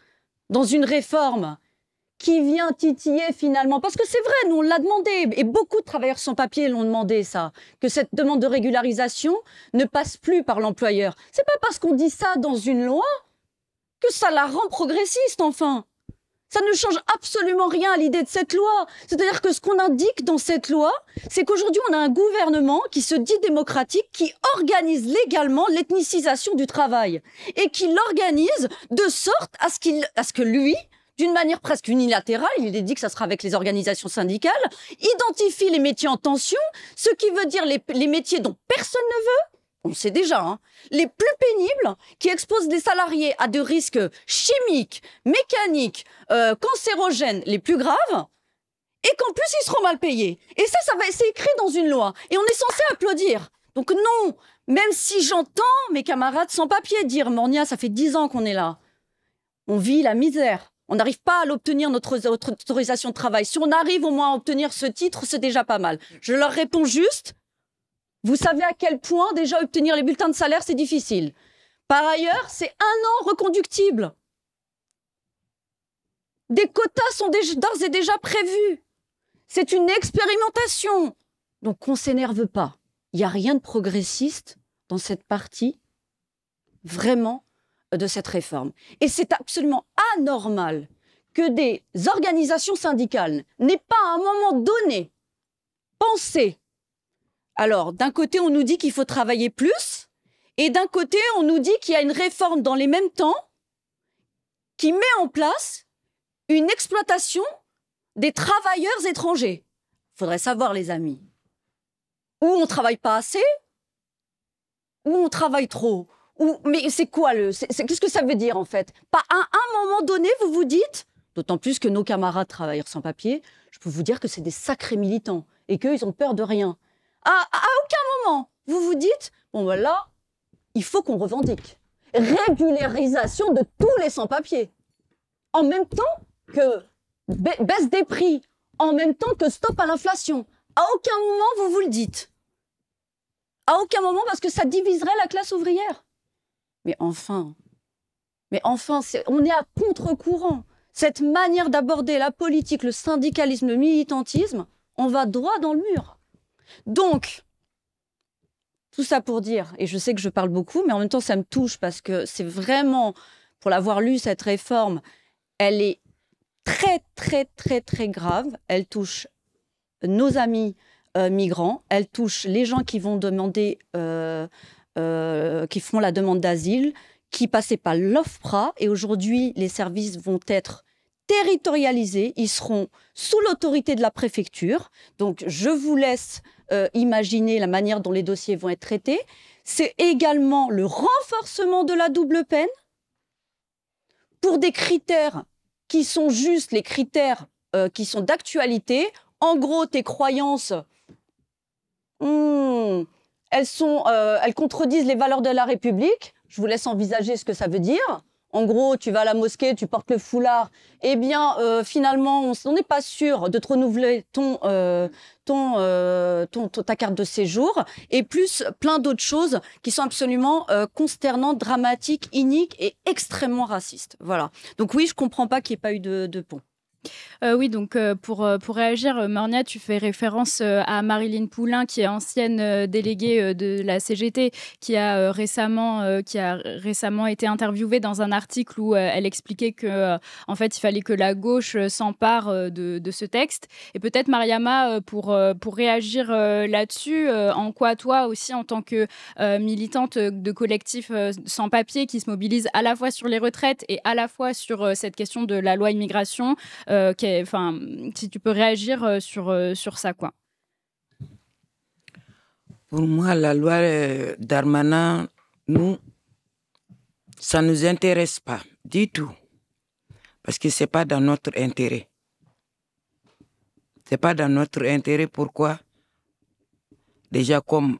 dans une réforme qui vient titiller finalement, parce que c'est vrai, nous on l'a demandé, et beaucoup de travailleurs sans papier l'ont demandé ça, que cette demande de régularisation ne passe plus par l'employeur. C'est pas parce qu'on dit ça dans une loi que ça la rend progressiste, enfin. Ça ne change absolument rien à l'idée de cette loi. C'est-à-dire que ce qu'on indique dans cette loi, c'est qu'aujourd'hui, on a un gouvernement qui se dit démocratique, qui organise légalement l'ethnicisation du travail et qui l'organise de sorte à ce, qu'il, à ce que lui, d'une manière presque unilatérale, il est dit que ça sera avec les organisations syndicales, identifie les métiers en tension, ce qui veut dire les, métiers dont personne ne veut, on le sait déjà, hein, les plus pénibles, qui exposent les salariés à des risques chimiques, mécaniques, euh, cancérogènes les plus graves, et qu'en plus ils seront mal payés. Et ça, ça va, c'est écrit dans une loi, et on est censé applaudir. Donc non, même si j'entends mes camarades sans papier dire, Mornia, ça fait dix ans qu'on est là, on vit la misère. On n'arrive pas à l'obtenir, notre, autorisation de travail. Si on arrive au moins à obtenir ce titre, c'est déjà pas mal. Je leur réponds juste, vous savez à quel point déjà obtenir les bulletins de salaire, c'est difficile. Par ailleurs, c'est un an reconductible. Des quotas sont d'ores et déjà prévus. C'est une expérimentation. Donc on s'énerve pas. Il n'y a rien de progressiste dans cette partie, vraiment, de cette réforme. Et c'est absolument anormal que des organisations syndicales n'aient pas à un moment donné pensé. Alors, d'un côté, on nous dit qu'il faut travailler plus, et d'un côté, on nous dit qu'il y a une réforme dans les mêmes temps qui met en place une exploitation des travailleurs étrangers. Faudrait savoir, les amis, où on travaille pas assez, où on travaille trop. Mais c'est quoi le. Qu'est-ce que ça veut dire en fait? Pas à un moment donné, vous vous dites, d'autant plus que nos camarades travailleurs sans papier, je peux vous dire que c'est des sacrés militants et qu'eux, ils ont peur de rien. À, à aucun moment, vous vous dites, bon ben là, il faut qu'on revendique. Régularisation de tous les sans-papiers. En même temps que baisse des prix, en même temps que stop à l'inflation. À aucun moment vous vous le dites. À aucun moment parce que ça diviserait la classe ouvrière. Mais enfin, mais enfin, on est à contre-courant. Cette manière d'aborder la politique, le syndicalisme, le militantisme, on va droit dans le mur. Donc, tout ça pour dire, et je sais que je parle beaucoup, mais en même temps, ça me touche parce que c'est vraiment, pour l'avoir lu, cette réforme, elle est très, très, très, très grave. Elle touche nos amis euh, migrants, elle touche les gens qui vont demander, euh, euh, qui font la demande d'asile, qui passaient par l'OFPRA, et aujourd'hui, les services vont être territorialisés, ils seront sous l'autorité de la préfecture. Donc, je vous laisse imaginer la manière dont les dossiers vont être traités. C'est également le renforcement de la double peine pour des critères qui sont juste les critères euh, qui sont d'actualité. En gros, tes croyances, hmm, elles, sont, euh, elles contredisent les valeurs de la République. Je vous laisse envisager ce que ça veut dire. En gros, tu vas à la mosquée, tu portes le foulard. Eh bien, euh, finalement, on n'est pas sûr de te renouveler ton, ton, ton, ta carte de séjour. Et plus plein d'autres choses qui sont absolument consternantes, dramatiques, iniques et extrêmement racistes. Voilà. Donc oui, je comprends pas qu'il n'y ait pas eu de, de pont. Euh, oui, donc euh, pour, euh, pour réagir, Mornia, tu fais référence à Marilyn Poulain, qui est ancienne déléguée de la CGT, qui a, récemment, qui a récemment été interviewée dans un article où elle expliquait que en fait, il fallait que la gauche s'empare de, de, ce texte. Et peut-être, Mariama, pour, pour réagir là-dessus, en quoi toi aussi, en tant que militante de collectifs sans papier qui se mobilisent à la fois sur les retraites et à la fois sur cette question de la loi immigration, enfin, si tu peux réagir euh, sur, euh, sur ça, quoi. Pour moi, la loi d'Armanin, nous, ça ne nous intéresse pas du tout. Parce que ce n'est pas dans notre intérêt. Ce n'est pas dans notre intérêt. Pourquoi? Déjà, comme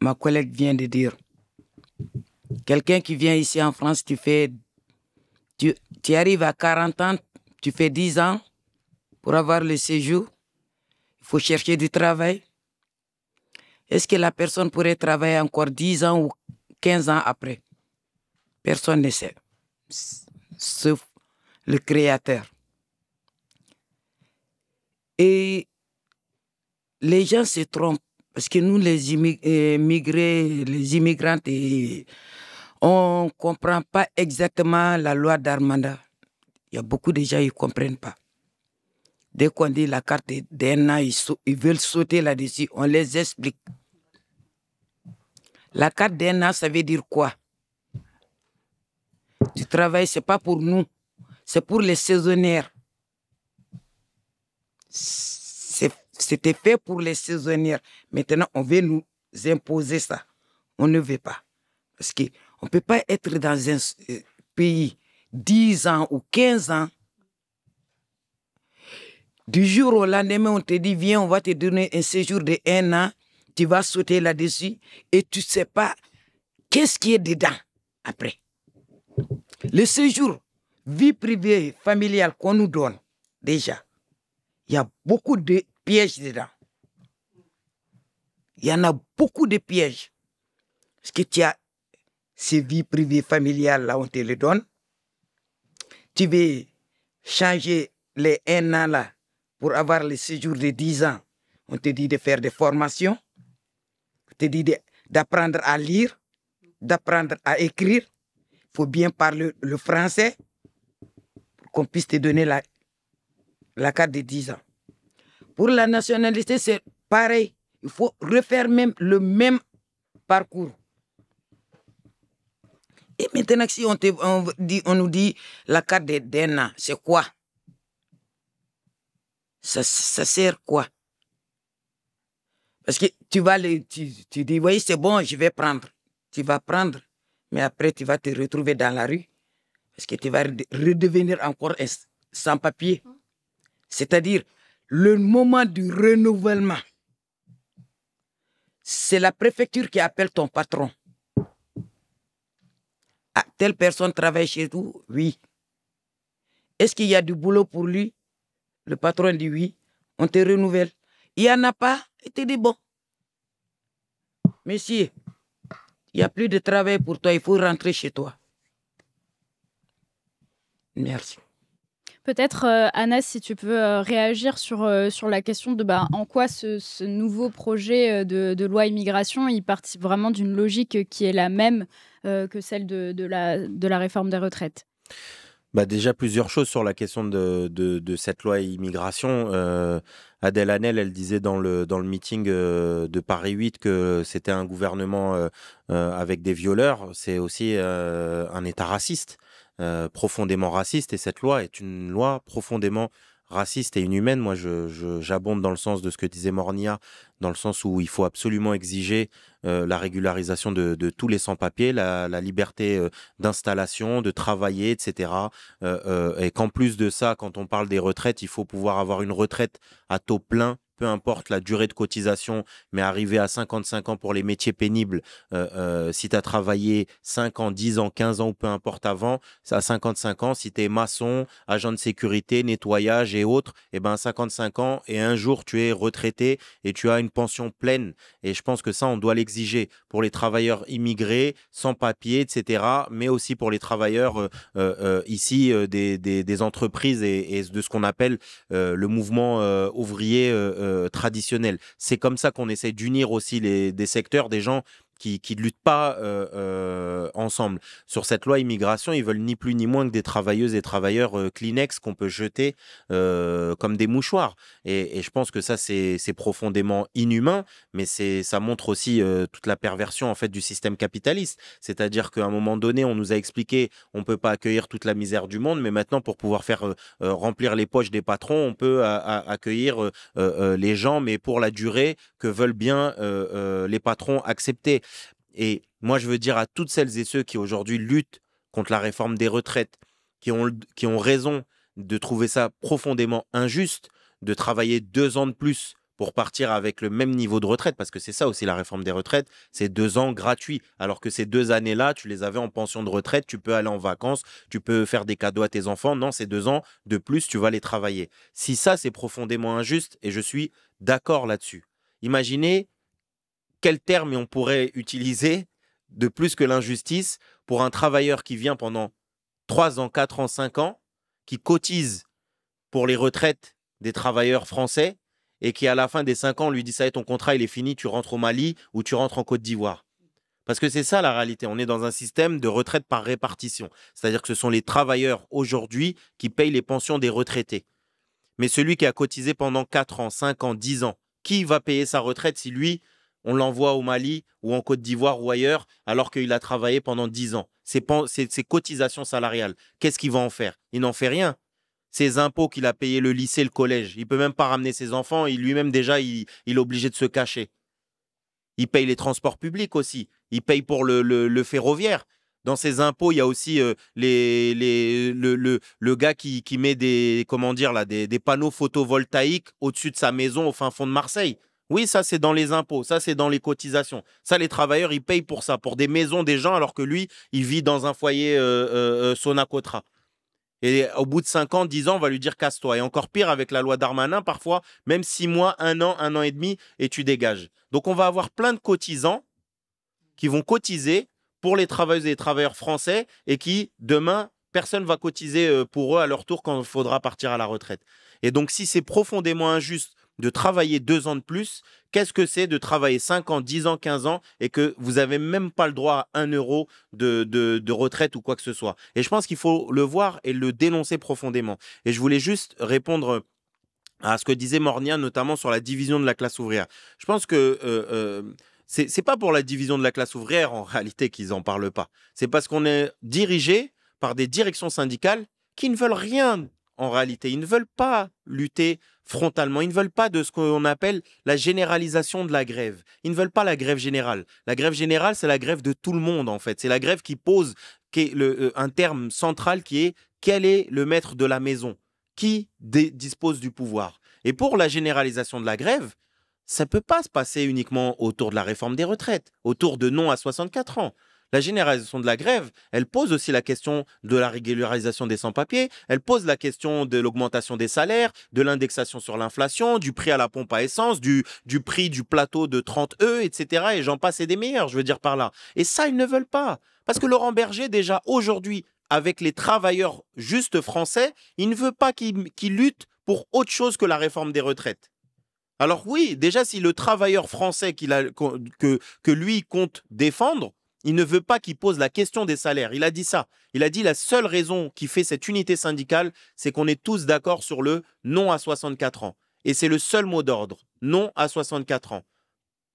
ma collègue vient de dire, quelqu'un qui vient ici en France, tu fais. Tu arrives à 40 ans, tu fais 10 ans pour avoir le séjour. Il faut chercher du travail. Est-ce que la personne pourrait travailler encore 10 ans ou 15 ans après? Personne ne sait, sauf le Créateur. Et les gens se trompent parce que nous, les immigrés, les immigrantes, on ne comprend pas exactement la loi d'Armanda. Il y a beaucoup de gens qui ne comprennent pas. Dès qu'on dit la carte d'un an, ils, veulent sauter là-dessus. On les explique. La carte d'un an, ça veut dire quoi? Du travail, ce n'est pas pour nous, c'est pour les saisonnières. C'était fait pour les saisonnières. Maintenant, on veut nous imposer ça. On ne veut pas. Parce qu'on ne peut pas être dans un euh, pays 10 ans ou 15 ans, du jour au lendemain, on te dit, viens, on va te donner un séjour de un an, tu vas sauter là-dessus et tu ne sais pas qu'est-ce qui est dedans après. Le séjour, vie privée, familiale qu'on nous donne, déjà, il y a beaucoup de pièges dedans. Il y en a beaucoup de pièges. Parce que tu as ces vies privées, familiales, là, on te les donne tu veux changer les un an là pour avoir le séjour de 10 ans, on te dit de faire des formations, on te dit d'apprendre à lire, d'apprendre à écrire. Il faut bien parler le français pour qu'on puisse te donner la, la carte de 10 ans. Pour la nationalité, c'est pareil. Il faut refaire même le même parcours. Et maintenant, si on, te, dit, on nous dit la carte d'un c'est quoi? Ça, ça sert quoi? Parce que tu vas le, tu, tu dis, oui, c'est bon, je vais prendre. Tu vas prendre, mais après, tu vas te retrouver dans la rue. Parce que tu vas redevenir encore sans papier. C'est-à-dire, le moment du renouvellement, c'est la préfecture qui appelle ton patron. Ah, telle personne travaille chez vous Oui. Est-ce qu'il y a du boulot pour lui? Le patron dit oui. On te renouvelle. Il n'y en a pas? Il te dit bon. Monsieur, il n'y a plus de travail pour toi. Il faut rentrer chez toi. Merci. Peut-être, euh, Anna, si tu peux euh, réagir sur, euh, sur la question de bah, en quoi ce, nouveau projet de, de loi immigration, il partit vraiment d'une logique qui est la même que celle de, de, la, de la réforme des retraites? Bah déjà plusieurs choses sur la question de, de, cette loi immigration. Adèle Hanel, elle disait dans le, dans le meeting de Paris 8 que c'était un gouvernement avec des violeurs. C'est aussi un État raciste, euh, profondément raciste. Et cette loi est une loi profondément raciste et inhumaine. Moi, je, je- j'abonde dans le sens de ce que disait Mornia, dans le sens où il faut absolument exiger euh, la régularisation de, de tous les sans-papiers, la, liberté euh, d'installation, de travailler, etc. Et qu'en plus de ça, quand on parle des retraites, il faut pouvoir avoir une retraite à taux plein peu importe la durée de cotisation, mais arriver à 55 ans pour les métiers pénibles, euh, euh, si tu as travaillé 5 ans, 10 ans, 15 ans ou peu importe avant, à 55 ans, si tu es maçon, agent de sécurité, nettoyage et autres, et ben à 55 ans et un jour tu es retraité et tu as une pension pleine. Et je pense que ça, on doit l'exiger pour les travailleurs immigrés, sans papier, etc., mais aussi pour les travailleurs euh, ici des, des, entreprises et, de ce qu'on appelle le mouvement ouvrier euh. C'est comme ça qu'on essaie d'unir aussi les, des secteurs, des gens qui ne luttent pas euh, euh, ensemble. Sur cette loi immigration, ils veulent ni plus ni moins que des travailleuses et travailleurs euh, Kleenex qu'on peut jeter comme des mouchoirs. Et, je pense que ça, c'est profondément inhumain, mais ça montre aussi toute la perversion en fait du système capitaliste. C'est-à-dire qu'à un moment donné, on nous a expliqué on peut pas accueillir toute la misère du monde, mais maintenant pour pouvoir faire remplir les poches des patrons, on peut accueillir les gens, mais pour la durée que veulent bien les patrons accepter. Et moi, je veux dire à toutes celles et ceux qui aujourd'hui luttent contre la réforme des retraites, qui ont, qui ont raison de trouver ça profondément injuste, de travailler deux ans de plus pour partir avec le même niveau de retraite, parce que c'est ça aussi la réforme des retraites, c'est deux ans gratuits, alors que ces deux années-là, tu les avais en pension de retraite, tu peux aller en vacances, tu peux faire des cadeaux à tes enfants, non, ces deux ans de plus, tu vas les travailler. Si ça, c'est profondément injuste, et je suis d'accord là-dessus, imaginez quel terme on pourrait utiliser de plus que l'injustice pour un travailleur qui vient pendant 3 ans, 4 ans, 5 ans, qui cotise pour les retraites des travailleurs français et qui, à la fin des 5 ans, lui dit Ça y est, ton contrat, il est fini, tu rentres au Mali ou tu rentres en Côte d'Ivoire. Parce que c'est ça la réalité. On est dans un système de retraite par répartition. C'est-à-dire que ce sont les travailleurs aujourd'hui qui payent les pensions des retraités. Mais celui qui a cotisé pendant 4 ans, 5 ans, 10 ans, qui va payer sa retraite si lui, on l'envoie au Mali ou en Côte d'Ivoire ou ailleurs alors qu'il a travaillé pendant 10 ans Ses, cotisations salariales, qu'est-ce qu'il va en faire? Il n'en fait rien. Ses impôts qu'il a payé le lycée, le collège, il peut même pas ramener ses enfants, il lui-même déjà, il, est obligé de se cacher. Il paye les transports publics aussi, il paye pour le, le- ferroviaire. Dans ses impôts, il y a aussi euh, le, le, le gars qui, qui met des, comment dire, là, des panneaux photovoltaïques au-dessus de sa maison au fin fond de Marseille. Oui, ça, c'est dans les impôts, ça, c'est dans les cotisations. Ça, les travailleurs, ils payent pour ça, pour des maisons des gens, alors que lui, il vit dans un foyer euh, euh, euh, Sonacotra. Et au bout de 5 ans, 10 ans, on va lui dire casse-toi. Et encore pire avec la loi Darmanin, parfois, même 6 mois, 1 an, 1 an et demi, et tu dégages. Donc on va avoir plein de cotisants qui vont cotiser pour les travailleuses et les travailleurs français et qui, demain, personne va cotiser euh, pour eux à leur tour quand il faudra partir à la retraite. Et donc si c'est profondément injuste de travailler deux ans de plus, qu'est-ce que c'est de travailler 5 ans, 10 ans, 15 ans et que vous n'avez même pas le droit à 1 euro de, de, retraite ou quoi que ce soit? Et je pense qu'il faut le voir et le dénoncer profondément. Et je voulais juste répondre à ce que disait Mornia, notamment sur la division de la classe ouvrière. Je pense que euh, euh, c'est pas pour la division de la classe ouvrière en réalité qu'ils en parlent pas. C'est parce qu'on est dirigé par des directions syndicales qui ne veulent rien en réalité. Ils ne veulent pas lutter frontalement. Ils ne veulent pas de ce qu'on appelle la généralisation de la grève. Ils ne veulent pas la grève générale. La grève générale, c'est la grève de tout le monde en fait. C'est la grève qui pose euh, un terme central qui est quel est le maître de la maison? Qui dispose du pouvoir? Et pour la généralisation de la grève, ça peut pas se passer uniquement autour de la réforme des retraites, autour de non à 64 ans. La généralisation de la grève, elle pose aussi la question de la régularisation des sans-papiers, elle pose la question de l'augmentation des salaires, de l'indexation sur l'inflation, du prix à la pompe à essence, du, du prix du plateau de 30 E, etc. Et j'en passe et des meilleurs, je veux dire par là. Et ça, ils ne veulent pas. Parce que Laurent Berger, déjà aujourd'hui, avec les travailleurs justes français, il ne veut pas qu'ils luttent pour autre chose que la réforme des retraites. Alors oui, déjà si le travailleur français que, que lui compte défendre, il ne veut pas qu'il pose la question des salaires. Il a dit ça. Il a dit la seule raison qui fait cette unité syndicale, c'est qu'on est tous d'accord sur le non à 64 ans. Et c'est le seul mot d'ordre. Non à 64 ans.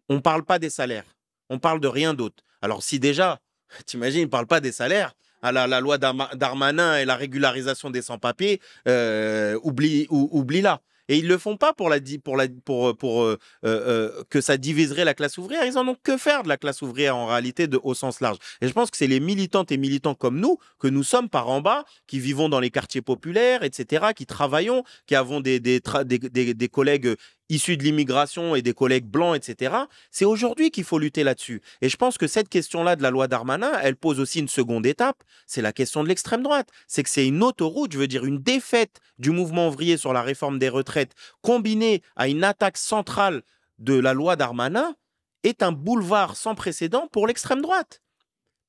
On ne parle pas des salaires. On parle de rien d'autre. Alors si déjà, t'imagines, il ne parle pas des salaires, à la, loi Darmanin et la régularisation des sans-papiers, euh, oublie, oublie là. Et ils le font pas pour, la, pour, la, pour, pour euh, euh, que ça diviserait la classe ouvrière. Ils en ont que faire de la classe ouvrière en réalité de, au sens large. Et je pense que c'est les militantes et militants comme nous, que nous sommes par en bas, qui vivons dans les quartiers populaires, etc., qui travaillons, qui avons des, des, des collègues issus de l'immigration et des collègues blancs, etc. C'est aujourd'hui qu'il faut lutter là-dessus. Et je pense que cette question-là de la loi Darmanin, elle pose aussi une seconde étape, c'est la question de l'extrême droite. C'est que c'est une autoroute, je veux dire une défaite du mouvement ouvrier sur la réforme des retraites, combinée à une attaque centrale de la loi Darmanin, est un boulevard sans précédent pour l'extrême droite.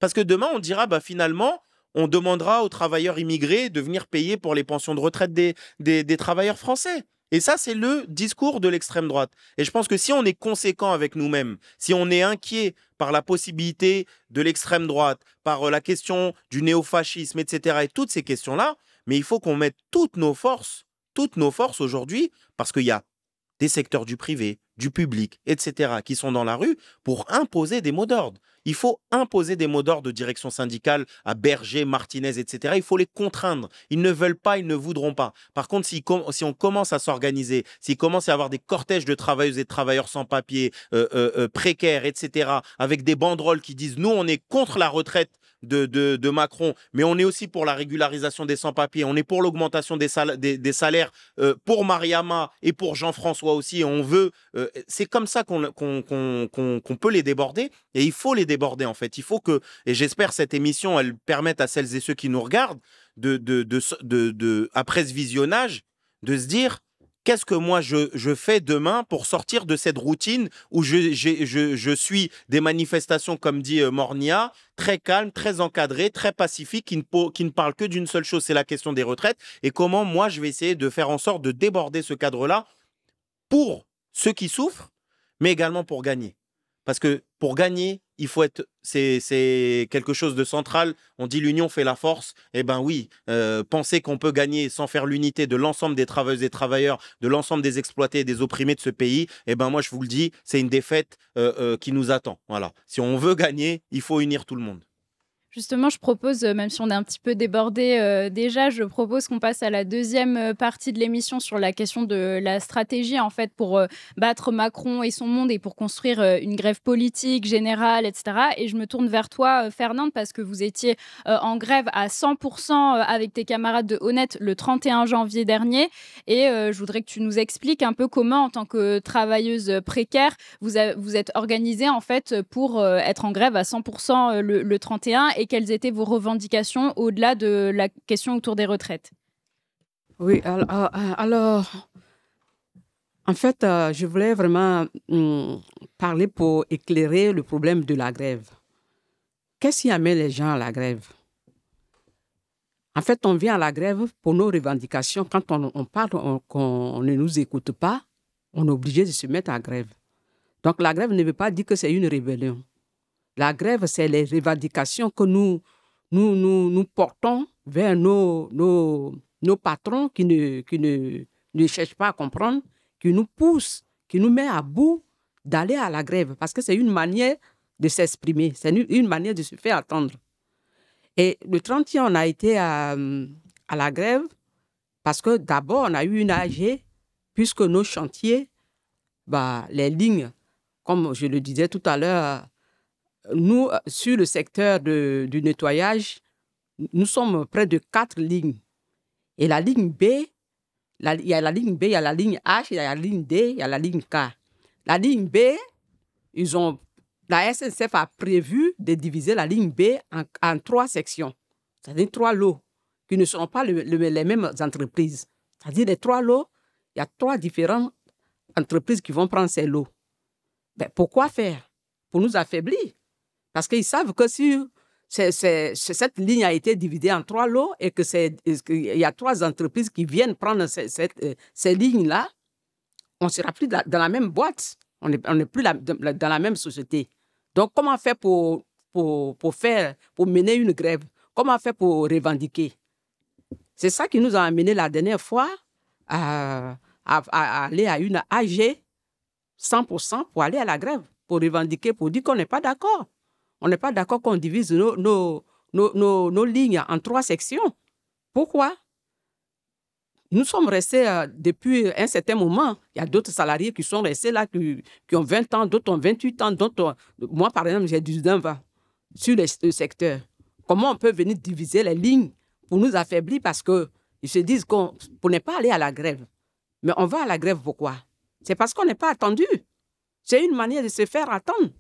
Parce que demain, on dira, bah, finalement, on demandera aux travailleurs immigrés de venir payer pour les pensions de retraite des, des travailleurs français. Et ça, c'est le discours de l'extrême droite. Et je pense que si on est conséquent avec nous-mêmes, si on est inquiet par la possibilité de l'extrême droite, par euh, la question du néofascisme, etc., et toutes ces questions-là, mais il faut qu'on mette toutes nos forces, toutes nos forces aujourd'hui, parce qu'il y a des secteurs du privé, du public, etc., qui sont dans la rue pour imposer des mots d'ordre. Il faut imposer des mots d'ordre de direction syndicale à Berger, Martinez, etc. Il faut les contraindre. Ils ne veulent pas, ils ne voudront pas. Par contre, si, on commence à s'organiser, s'il commence à avoir des cortèges de travailleuses et de travailleurs sans papier, euh, euh, euh, précaires, etc., avec des banderoles qui disent nous, on est contre la retraite de, Macron, mais on est aussi pour la régularisation des sans-papiers, on est pour l'augmentation des, salaires pour Mariama et pour Jean-François aussi. On veut, c'est comme ça qu'on peut les déborder et il faut les déborder en fait. Il faut que, et j'espère cette émission, elle permette à celles et ceux qui nous regardent, de, de, de, après ce visionnage, de se dire, qu'est-ce que moi je, fais demain pour sortir de cette routine où je suis des manifestations, comme dit euh, Mornia, très calmes, très encadrées, très pacifiques, qui ne, qui ne parlent que d'une seule chose, c'est la question des retraites, et comment moi je vais essayer de faire en sorte de déborder ce cadre-là pour ceux qui souffrent, mais également pour gagner. Parce que pour gagner, il faut être, c'est quelque chose de central. On dit l'union fait la force. Eh ben oui, euh, penser qu'on peut gagner sans faire l'unité de l'ensemble des travailleuses et travailleurs, de l'ensemble des exploités et des opprimés de ce pays, eh ben moi je vous le dis, c'est une défaite euh, euh, qui nous attend. Voilà. Si on veut gagner, il faut unir tout le monde. Justement, je propose, euh, même si on est un petit peu débordé euh, déjà, je propose qu'on passe à la deuxième euh, partie de l'émission sur la question de la stratégie, en fait, pour battre Macron et son monde et pour construire une grève politique générale, etc. Et je me tourne vers toi, Fernande, parce que vous étiez en grève à 100% avec tes camarades de Honnête le 31 janvier dernier. Et je voudrais que tu nous expliques un peu comment, en tant que travailleuse précaire, vous, êtes organisée, en fait, pour être en grève à 100% le, le 31 et quelles étaient vos revendications au-delà de la question autour des retraites? Oui, alors, en fait, euh, je voulais vraiment hum, parler pour éclairer le problème de la grève. Qu'est-ce qui amène les gens à la grève? En fait, on vient à la grève pour nos revendications. Quand on, parle, qu'on ne nous écoute pas, on est obligé de se mettre à grève. Donc la grève ne veut pas dire que c'est une rébellion. La grève, c'est les revendications que nous, nous, nous, nous portons vers nos, nos, nos patrons qui, ne, qui ne, ne cherchent pas à comprendre, qui nous poussent, qui nous met à bout d'aller à la grève, parce que c'est une manière de s'exprimer, c'est une, manière de se faire attendre. Et le 31, on a été à, à la grève parce que d'abord, on a eu une AG, puisque nos chantiers, bah, les lignes, comme je le disais tout à l'heure, nous, euh, sur le secteur de, du nettoyage, nous sommes près de quatre lignes. Et la ligne B, il y a la ligne B, il y a la ligne H, il y a la ligne D, il y a la ligne K. La ligne B, ils ont, la SNCF a prévu de diviser la ligne B en, trois sections, c'est-à-dire trois lots qui ne seront pas les mêmes entreprises. C'est-à-dire les trois lots, il y a trois différentes entreprises qui vont prendre ces lots. Ben, pourquoi faire? Pour nous affaiblir. Parce qu'ils savent que si cette ligne a été divisée en trois lots et que qu'il y a trois entreprises qui viennent prendre cette, ces lignes-là, on ne sera plus dans la même boîte. On n'est plus dans la même société. Donc, comment faire pour, mener une grève? Comment faire pour revendiquer? C'est ça qui nous a amené la dernière fois à, aller à une AG 100% pour aller à la grève, pour revendiquer, pour dire qu'on n'est pas d'accord. On n'est pas d'accord qu'on divise nos, nos, nos, nos, lignes en trois sections. Pourquoi? Nous sommes restés euh, depuis un certain moment. Il y a d'autres salariés qui sont restés là, qui, qui ont 20 ans, d'autres ont 28 ans, d'autres. Moi, par exemple, j'ai 19 ans sur le, secteur. Comment on peut venir diviser les lignes pour nous affaiblir parce qu'ils se disent qu'on pour ne pas aller à la grève. Mais on va à la grève pourquoi? C'est parce qu'on n'est pas attendu. C'est une manière de se faire attendre.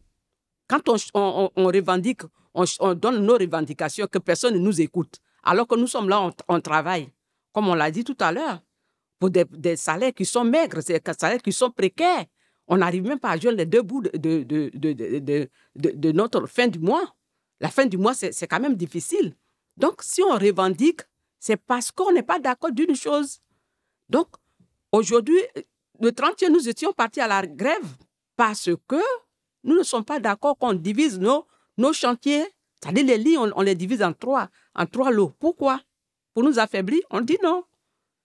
Quand on, revendique, on, donne nos revendications, que personne ne nous écoute, alors que nous sommes là, on travaille comme on l'a dit tout à l'heure, pour des, salaires qui sont maigres, des salaires qui sont précaires. On n'arrive même pas à jouer les deux bouts de, de, de, notre fin du mois. La fin du mois, c'est quand même difficile. Donc, si on revendique, c'est parce qu'on n'est pas d'accord d'une chose. Donc, aujourd'hui, le 30e, nous étions partis à la grève parce que nous ne sommes pas d'accord qu'on divise nos, chantiers. C'est-à-dire les lits, on, on, les divise en trois, en trois lots. Pourquoi? Pour nous affaiblir? On dit non.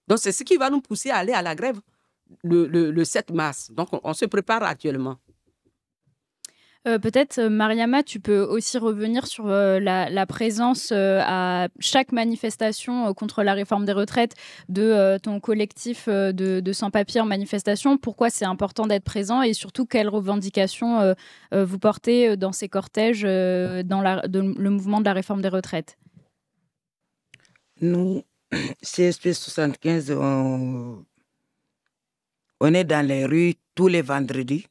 Donc c'est ce qui va nous pousser à aller à la grève le, 7 mars. Donc on, se prépare actuellement. Euh, peut-être, euh, Mariama, tu peux aussi revenir sur euh, la, présence à chaque manifestation contre la réforme des retraites de ton collectif de, sans-papiers en manifestation. Pourquoi c'est important d'être présent et surtout quelles revendications vous portez dans ces cortèges dans le mouvement de la réforme des retraites? Nous, CSP 75, on, est dans les rues tous les vendredis.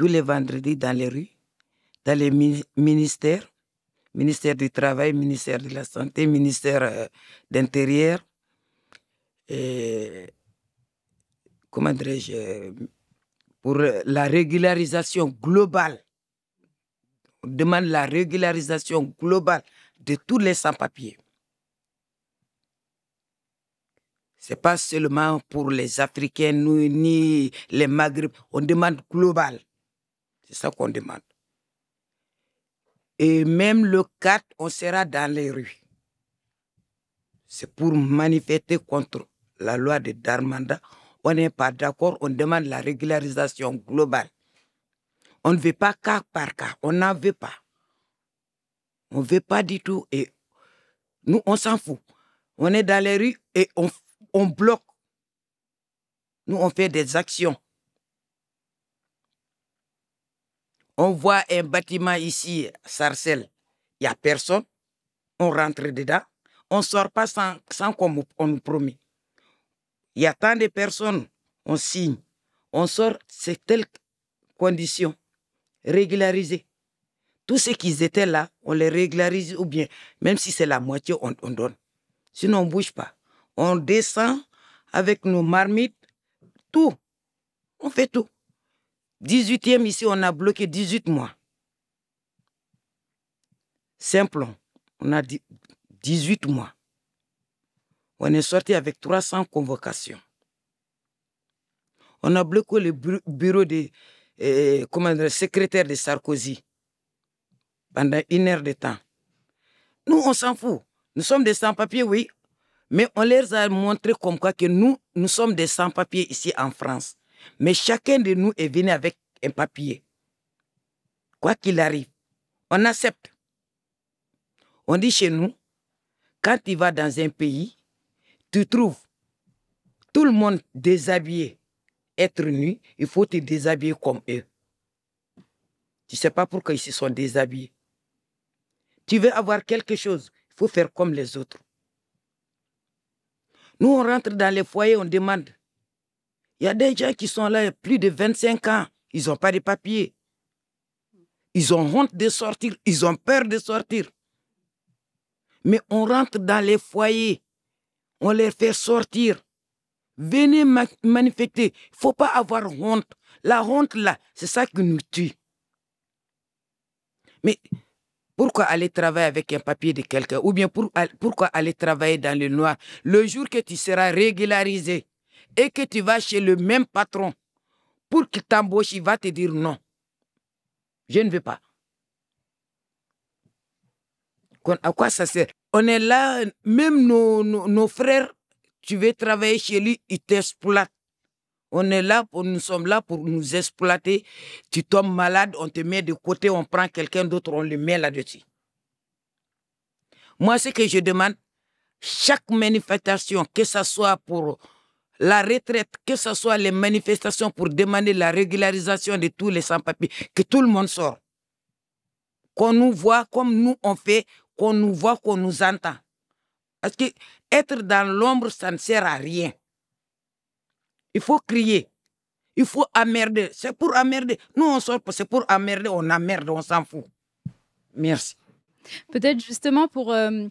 Tous les vendredis dans les rues, dans les ministères, ministère du Travail, ministère de la Santé, ministère euh, d'Intérieur, comment dirais-je, pour la régularisation globale. On demande la régularisation globale de tous les sans-papiers. Ce n'est pas seulement pour les Africains ni les Maghreb. On demande global. C'est ça qu'on demande. Et même le 4, on sera dans les rues. C'est pour manifester contre la loi de Darmanda. On n'est pas d'accord, on demande la régularisation globale. On ne veut pas cas par cas, on n'en veut pas. On ne veut pas du tout. Et nous, on s'en fout. On est dans les rues et on, on bloque. Nous, on fait des actions. On voit un bâtiment ici, Sarcelles, il n'y a personne. On rentre dedans. On ne sort pas sans, sans qu'on on nous promet. Il y a tant de personnes, on signe. On sort, c'est telle condition, régularisée. Tous ceux qui étaient là, on les régularise ou bien, même si c'est la moitié, on, donne. Sinon, on ne bouge pas. On descend avec nos marmites, tout. On fait tout. 18e ici, on a bloqué 18 mois. Simple, on a 18 mois. On est sorti avec 300 convocations. On a bloqué le bureau des eh, secrétaires de Sarkozy pendant une heure de temps. Nous, on s'en fout. Nous sommes des sans-papiers, oui, mais on leur a montré comme quoi que nous, nous sommes des sans-papiers ici en France. Mais chacun de nous est venu avec un papier. Quoi qu'il arrive, on accepte. On dit chez nous, quand tu vas dans un pays, tu trouves tout le monde déshabillé, être nu, il faut te déshabiller comme eux. Tu ne sais pas pourquoi ils se sont déshabillés. Tu veux avoir quelque chose, il faut faire comme les autres. Nous, on rentre dans les foyers, on demande. Il y a des gens qui sont là plus de 25 ans. Ils n'ont pas de papiers. Ils ont honte de sortir. Ils ont peur de sortir. Mais on rentre dans les foyers. On les fait sortir. Venez ma- manifester. Il ne faut pas avoir honte. La honte, là, c'est ça qui nous tue. Mais pourquoi aller travailler avec un papier de quelqu'un? Ou bien pour- pourquoi aller travailler dans le noir? Le jour que tu seras régularisé et que tu vas chez le même patron pour qu'il t'embauche, il va te dire non. Je ne veux pas. À quoi ça sert? On est là, même nos, frères, tu veux travailler chez lui, ils t'exploitent. On est là, nous sommes là pour nous exploiter. Tu tombes malade, on te met de côté, on prend quelqu'un d'autre, on le met là-dessus. Moi, ce que je demande, chaque manifestation, que ce soit pour la retraite, que ce soit les manifestations pour demander la régularisation de tous les sans-papiers, que tout le monde sort. Qu'on nous voit comme nous on fait, qu'on nous voit, qu'on nous entend. Parce que être dans l'ombre, ça ne sert à rien. Il faut crier. Il faut emmerder. C'est pour emmerder. Nous, on sort, c'est pour emmerder, on emmerde, on s'en fout. Merci. Peut-être justement pour, euh,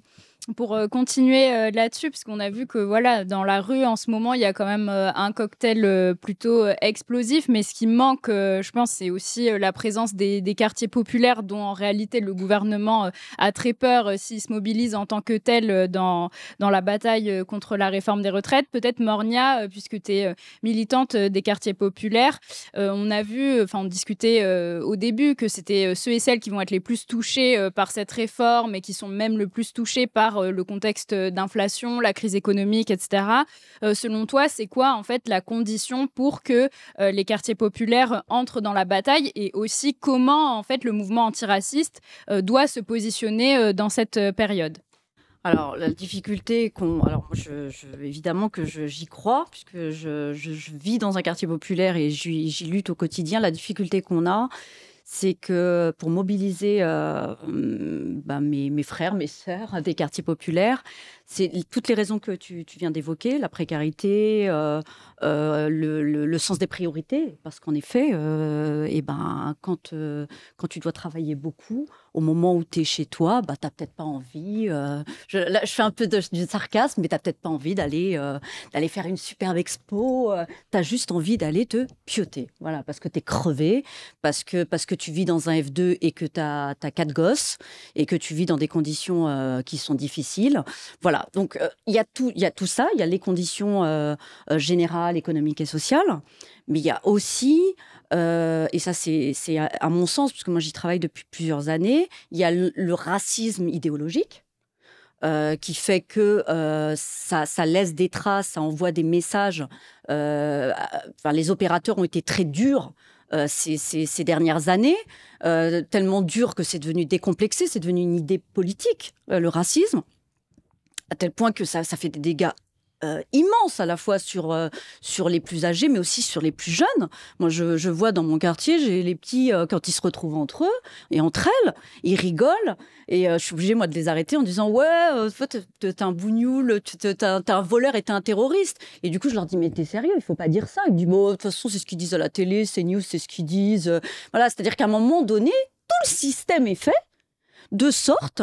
pour euh, continuer euh, là-dessus, puisqu'on a vu que voilà, dans la rue en ce moment, il y a quand même euh, un cocktail plutôt explosif, mais ce qui manque, je pense, c'est aussi la présence des, des quartiers populaires dont en réalité le gouvernement a très peur s'il se mobilise en tant que tel dans, dans la bataille contre la réforme des retraites. Peut-être Mornia, puisque tu es militante des quartiers populaires, on a vu, enfin on discutait au début que c'était ceux et celles qui vont être les plus touchés par cette réforme et qui sont même le plus touchés par euh, le contexte d'inflation, la crise économique, etc. Euh, selon toi, c'est quoi en fait la condition pour que euh, les quartiers populaires entrent dans la bataille? Et aussi comment en fait le mouvement antiraciste doit se positionner dans cette période? Alors, la difficulté qu'on. Alors, évidemment que j'y crois, puisque je, vis dans un quartier populaire et j'y lutte au quotidien. La difficulté qu'on a, c'est que pour mobiliser euh, hum, bah, mes, mes frères, mes sœurs des quartiers populaires, c'est toutes les raisons que tu, viens d'évoquer, la précarité, euh, euh, le, sens des priorités, parce qu'en effet, euh, eh ben, quand, quand tu dois travailler beaucoup, au moment où tu es chez toi, bah, tu n'as peut-être pas envie, je, fais un peu de, sarcasme, mais tu n'as peut-être pas envie d'aller faire une superbe expo, tu as juste envie d'aller te pioter, voilà, parce que tu es crevé, parce que, parce que tu vis dans un F2 et que tu as, quatre gosses, et que tu vis dans des conditions qui sont difficiles. Voilà, donc euh, il y, a tout- y a tout ça, il y a les conditions euh, euh, générales, économiques et sociales, mais il y a aussi, et ça c'est à, mon sens, parce que moi j'y travaille depuis plusieurs années, il y a le, racisme idéologique. qui fait que ça, laisse des traces, ça envoie des messages. Enfin, les opérateurs ont été très durs ces, ces- dernières années, tellement durs que c'est devenu décomplexé, c'est devenu une idée politique, le racisme, à tel point que ça, ça fait des dégâts euh, immenses à la fois sur, euh, sur les plus âgés, mais aussi sur les plus jeunes. Moi, je, je vois dans mon quartier, j'ai les petits, euh, quand ils se retrouvent entre eux et entre elles, ils rigolent. Et euh, je suis obligée, moi, de les arrêter en disant Ouais, t'es- un bougnoul, tu- t'es un, un voleur et t'es un terroriste. Et du coup, je leur dis Mais t'es sérieux, il faut pas dire ça. Ils disent Bon, de toute façon, c'est ce qu'ils disent à la télé, c'est news, c'est ce qu'ils disent. Voilà, c'est-à-dire qu'à un moment donné, tout le système est fait de sorte.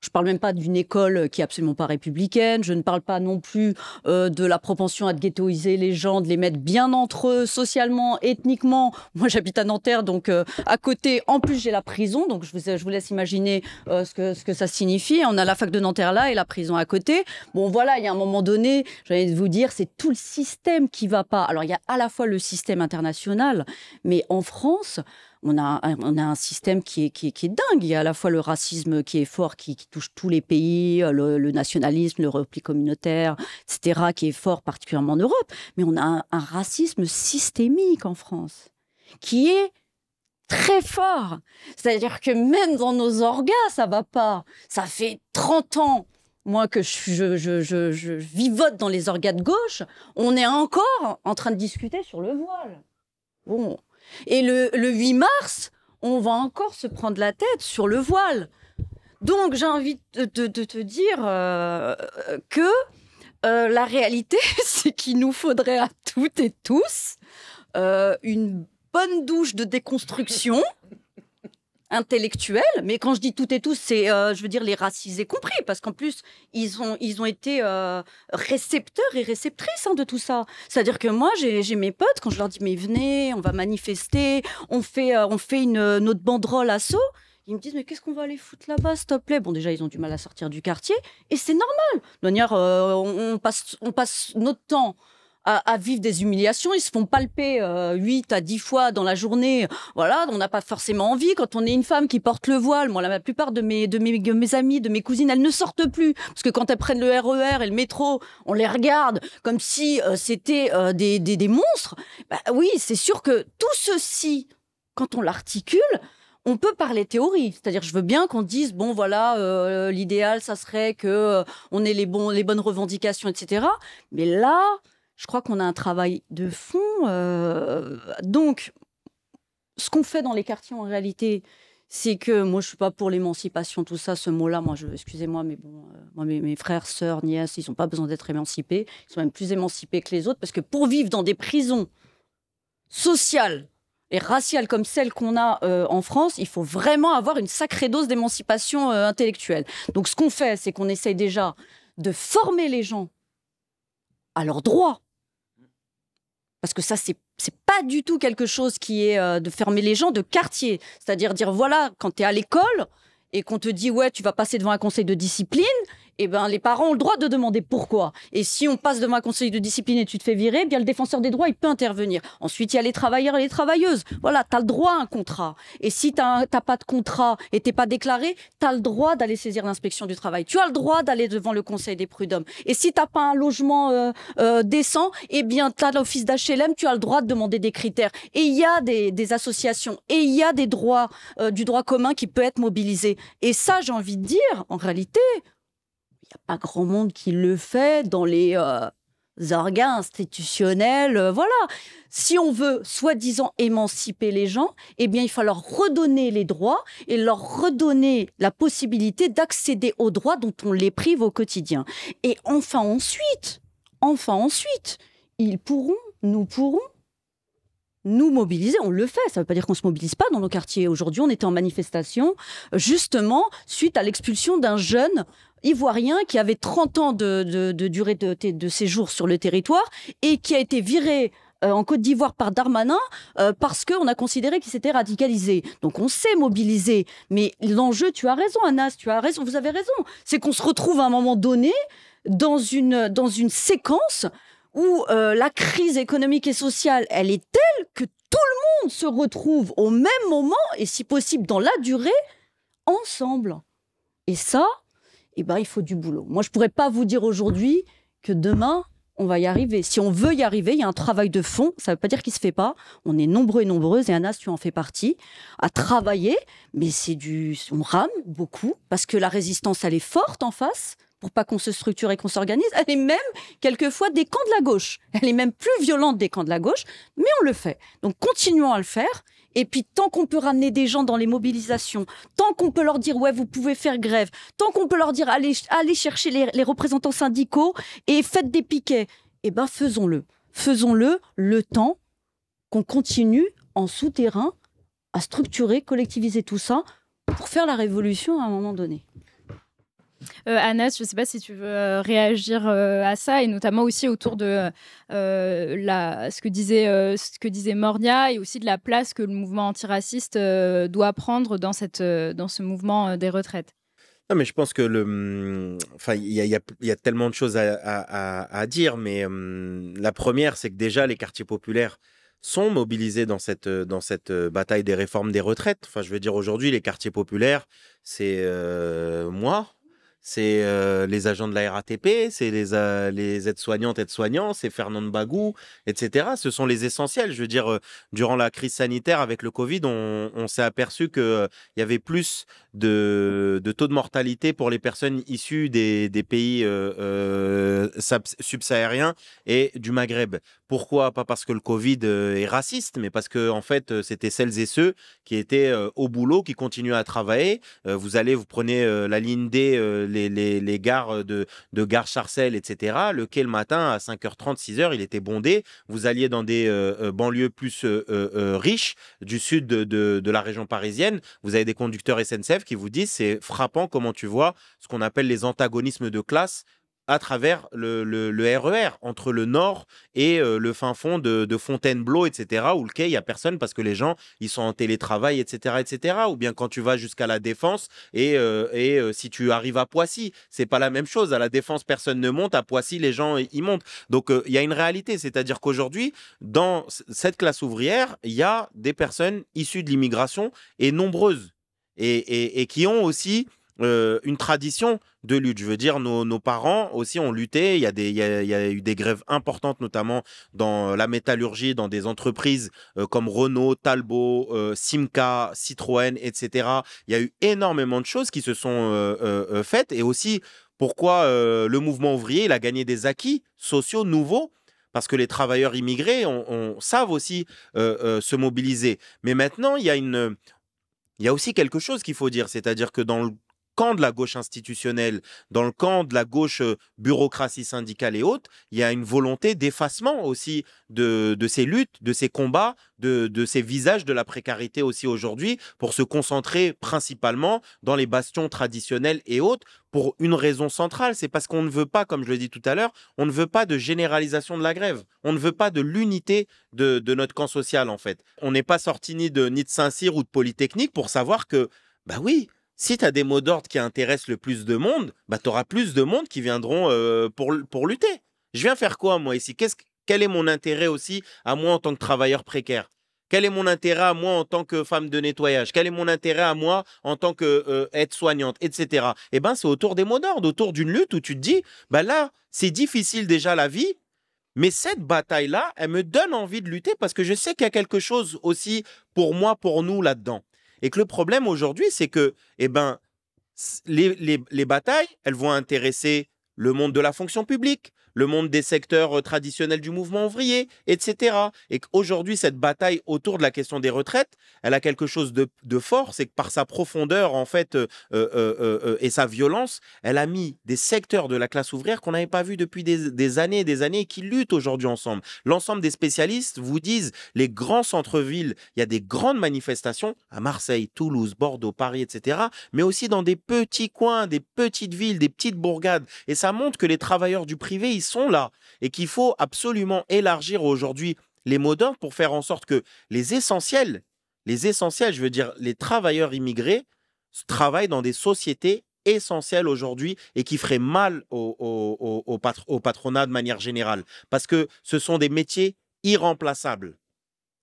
Je parle même pas d'une école qui est absolument pas républicaine. Je ne parle pas non plus euh, de la propension à ghettoiser les gens, de les mettre bien entre eux, socialement, ethniquement. Moi, j'habite à Nanterre, donc euh, à côté, en plus, j'ai la prison. Donc, je vous, je vous laisse imaginer euh, ce, que, ce que ça signifie. On a la fac de Nanterre là et la prison à côté. Bon, voilà, il y a un moment donné, de vous dire, c'est tout le système qui va pas. Alors, il y a à la fois le système international, mais en France, on a, un- système qui est, dingue. Il y a à la fois le racisme qui est fort, qui, touche tous les pays, euh, le, nationalisme, le repli communautaire, etc., qui est fort particulièrement en Europe. Mais on a un, racisme systémique en France, qui est très fort. C'est-à-dire que même dans nos orgas, ça va pas. Ça fait 30 ans moi que je, je vivote dans les orgas de gauche, on est encore en train de discuter sur le voile. Bon. Et le, le 8 mars, on va encore se prendre la tête sur le voile. Donc j'ai envie de te dire euh, que euh, la réalité, c'est qu'il nous faudrait à toutes et tous euh, une bonne douche de déconstruction intellectuelle. Mais quand je dis toutes et tous, c'est, euh, je veux dire, les racisés compris, parce qu'en plus, ils ont, ils ont été euh, récepteurs et réceptrices hein, de tout ça. C'est-à-dire que moi, j'ai mes potes, quand je leur dis, mais venez, on va manifester, on fait, euh, on fait une, notre banderole assaut. Ils me disent, mais qu'est-ce qu'on va aller foutre là-bas, s'il te plaît? Bon, déjà, ils ont du mal à sortir du quartier, et c'est normal. De manière, on passe, on passe notre temps à, vivre des humiliations. Ils se font palper euh, 8 à 10 fois dans la journée. Voilà, on n'a pas forcément envie. Quand on est une femme qui porte le voile, moi, la, plupart de mes, de mes, de mes amis, de mes cousines, elles ne sortent plus. Parce que quand elles prennent le RER et le métro, on les regarde comme si euh, c'était euh, des, des, des monstres. Bah, oui, c'est sûr que tout ceci, quand on l'articule, on peut parler théorie, c'est-à-dire je veux bien qu'on dise bon voilà euh, l'idéal ça serait que on ait les les bonnes revendications etc. Mais là je crois qu'on a un travail de fond. euh, donc ce qu'on fait dans les quartiers en réalité c'est que moi je suis pas pour l'émancipation tout ça ce mot-là moi excusez-moi mais bon euh, moi mes, frères sœurs nièces ils ont pas besoin d'être émancipés ils sont même plus émancipés que les autres parce que pour vivre dans des prisons sociales et raciales comme celle qu'on a euh, en France, il faut vraiment avoir une sacrée dose d'émancipation intellectuelle. Donc ce qu'on fait, c'est qu'on essaye déjà de former les gens à leurs droits. Parce que ça, c'est pas du tout quelque chose qui est euh, de fermer les gens de quartier. C'est-à-dire dire, voilà, quand tu es à l'école et qu'on te dit, ouais, tu vas passer devant un conseil de discipline, eh ben, les parents ont le droit de demander pourquoi. Et si on passe devant un conseil de discipline et tu te fais virer, eh bien, le défenseur des droits, il peut intervenir. Ensuite, il y a les travailleurs et les travailleuses. Voilà, tu as le droit à un contrat. Et si tu n'as pas de contrat et t'es pas déclaré, tu as le droit d'aller saisir l'inspection du travail. Tu as le droit d'aller devant le conseil des prud'hommes. Et si tu pas un logement euh, euh, décent, eh bien, tu as l'office d'HLM, tu as le droit de demander des critères. Et il y a des, associations et il y a des droits euh, du droit commun qui peut être mobilisé. Et ça, j'ai envie de dire, en réalité, n'y a pas grand monde qui le fait dans les euh, organes institutionnels. euh, voilà. Si on veut, soi-disant, émanciper les gens, eh bien, il faut leur redonner les droits et leur redonner la possibilité d'accéder aux droits dont on les prive au quotidien. Et enfin, ensuite, enfin, ensuite, ils pourront, nous pourrons nous mobiliser, on le fait, ça ne veut pas dire qu'on se mobilise pas dans nos quartiers. Aujourd'hui, on était en manifestation, justement, suite à l'expulsion d'un jeune ivoirien qui avait 30 ans de, durée de, de séjour sur le territoire et qui a été viré euh, en Côte d'Ivoire par Darmanin euh, parce qu'on a considéré qu'il s'était radicalisé. Donc on s'est mobilisé. Mais l'enjeu, tu as raison, Anas, tu as raison, vous avez raison. C'est qu'on se retrouve à un moment donné dans une, dans une séquence où euh, la crise économique et sociale, elle est telle que tout le monde se retrouve au même moment et si possible dans la durée, ensemble. Et ça, eh ben, il faut du boulot. Moi, je pourrais pas vous dire aujourd'hui que demain, on va y arriver. Si on veut y arriver, il y a un travail de fond. Ça ne veut pas dire qu'il se fait pas. On est nombreux et nombreuses, et Anas, tu en fais partie, à travailler. Mais c'est du, on rame beaucoup parce que la résistance, elle est forte en face pour pas qu'on se structure et qu'on s'organise. Elle est même quelquefois des camps de la gauche. Elle est même plus violente des camps de la gauche, mais on le fait. Donc continuons à le faire. Et puis tant qu'on peut ramener des gens dans les mobilisations, tant qu'on peut leur dire ouais vous pouvez faire grève, tant qu'on peut leur dire allez chercher les, les représentants syndicaux et faites des piquets, eh ben faisons-le, faisons-le le temps qu'on continue en souterrain à structurer, collectiviser tout ça pour faire la révolution à un moment donné. Euh, Anas, je ne sais pas si tu veux euh, réagir euh, à ça et notamment aussi autour de euh, ce, que disait, ce et aussi de la place que le mouvement antiraciste doit prendre dans, ce mouvement des retraites. Non, mais je pense que enfin, il y a, tellement de choses à, dire, mais hum, la première, c'est que déjà les quartiers populaires sont mobilisés dans cette, bataille des réformes des retraites. Enfin, je veux dire, aujourd'hui, les quartiers populaires, c'est moi, c'est euh, les agents de la RATP, c'est les, euh, les aides-soignantes, aides-soignants, c'est Fernand Bagou, etc. Ce sont les essentiels. Je veux dire, euh, durant la crise sanitaire avec le Covid, on, on s'est aperçu qu'il y avait plus de, de, taux de mortalité pour les personnes issues des, des pays euh, euh, subsahariens et du Maghreb. Pourquoi? Pas parce que le Covid euh, est raciste, mais parce que en fait, c'était celles et ceux qui étaient au boulot, qui continuaient à travailler. vous allez, vous prenez la ligne D, les, les, les, gares de, de Gare Charcel, etc. Le quai le matin à 5h30, 6h, il était bondé. Vous alliez dans des banlieues plus riches du sud de, de, de la région parisienne. Vous avez des conducteurs SNCF qui vous disent c'est frappant comment tu vois ce qu'on appelle les antagonismes de classe à travers le, RER e entre le nord et euh, le fin fond de, Fontainebleau, etc., où le quai, il n'y a personne parce que les gens, ils sont en télétravail, etc., etc. Ou bien quand tu vas jusqu'à la Défense et, euh, et euh, si tu arrives à Poissy, c'est pas la même chose. À la Défense, personne ne monte. À Poissy, les gens, y montent. Donc, il y a une réalité. C'est-à-dire qu'aujourd'hui, dans cette classe ouvrière, il y a des personnes issues de l'immigration et nombreuses et, qui ont aussi euh, une tradition de lutte. Je veux dire, nos, parents aussi ont lutté. Il y, a eu des grèves importantes, notamment dans la métallurgie, dans des entreprises euh, comme Renault, Talbot, euh, Simca, Citroën, etc. Il y a eu énormément de choses qui se sont faites. Et aussi, pourquoi le mouvement ouvrier a gagné des acquis sociaux nouveaux? Parce que les travailleurs immigrés savent aussi se mobiliser. Mais maintenant, il y a une, il y a aussi quelque chose qu'il faut dire, c'est-à-dire que dans le camp de la gauche institutionnelle, dans le camp de la gauche euh, bureaucratie syndicale et autres, il y a une volonté d'effacement aussi de, ces luttes, de ces combats, de, ces visages de la précarité aussi aujourd'hui, pour se concentrer principalement dans les bastions traditionnels et autres, pour une raison centrale, c'est parce qu'on ne veut pas, comme je l'ai dit tout à l'heure, on ne veut pas de généralisation de la grève, on ne veut pas de l'unité de, notre camp social en fait. On n'est pas sorti ni de, ni de Saint-Cyr ou de Polytechnique pour savoir que, bah oui, si tu as des mots d'ordre qui intéressent le plus de monde, bah, tu auras plus de monde qui viendront euh, pour, pour lutter. Je viens faire quoi, moi, ici? Quel est mon intérêt aussi à moi en tant que travailleur précaire? Quel est mon intérêt à moi en tant que femme de nettoyage? Quel est mon intérêt à moi en tant que euh, aide-soignante, etc. Eh ben, c'est autour des mots d'ordre, autour d'une lutte où tu te dis, bah là, c'est difficile déjà la vie, mais cette bataille-là, elle me donne envie de lutter parce que je sais qu'il y a quelque chose aussi pour moi, pour nous là-dedans. Et que le problème aujourd'hui, c'est que, eh ben, les, les, batailles, elles vont intéresser le monde de la fonction publique, le monde des secteurs euh, traditionnels du mouvement ouvrier, etc. Et qu'aujourd'hui, cette bataille autour de la question des retraites, elle a quelque chose de, fort, c'est que par sa profondeur, en fait, euh, euh, et sa violence, elle a mis des secteurs de la classe ouvrière qu'on n'avait pas vus depuis des, années et des années et qui luttent aujourd'hui ensemble. L'ensemble des spécialistes vous disent, les grands centres-villes, il y a des grandes manifestations à Marseille, Toulouse, Bordeaux, Paris, etc., mais aussi dans des petits coins, des petites villes, des petites bourgades. Et ça montre que les travailleurs du privé, sont là et qu'il faut absolument élargir aujourd'hui les mots d'ordre pour faire en sorte que les essentiels, les essentiels, je veux dire les travailleurs immigrés, travaillent dans des sociétés essentielles aujourd'hui et qui feraient mal au, au patronat de manière générale. Parce que ce sont des métiers irremplaçables.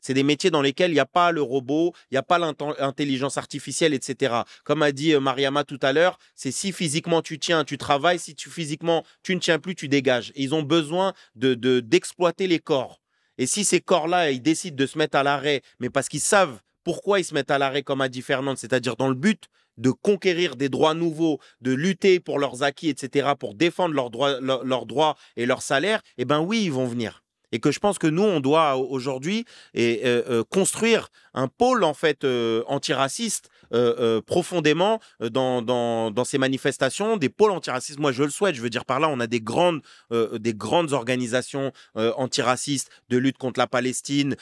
C'est des métiers dans lesquels il n'y a pas le robot, il n'y a pas l'intelligence artificielle, etc. Comme a dit euh, Mariama tout à l'heure, c'est si physiquement tu tiens, tu travailles, si tu physiquement tu ne tiens plus, tu dégages. ils ont besoin de d'exploiter les corps. Et si ces corps-là, ils décident de se mettre à l'arrêt, mais parce qu'ils savent pourquoi ils se mettent à l'arrêt, comme a dit Fernande, c'est-à-dire dans le but de conquérir des droits nouveaux, de lutter pour leurs acquis, etc., pour défendre leurs droits, leurs droits et leurs salaires, eh bien oui, ils vont venir et que je pense que nous, on doit aujourd'hui euh, euh, construire un pôle en fait euh, antiraciste profondément dans, dans, dans, ces manifestations, des pôles antiracistes. Moi, je le souhaite. Je veux dire par là, on a des grandes, des grandes organisations antiracistes de lutte contre la Palestine,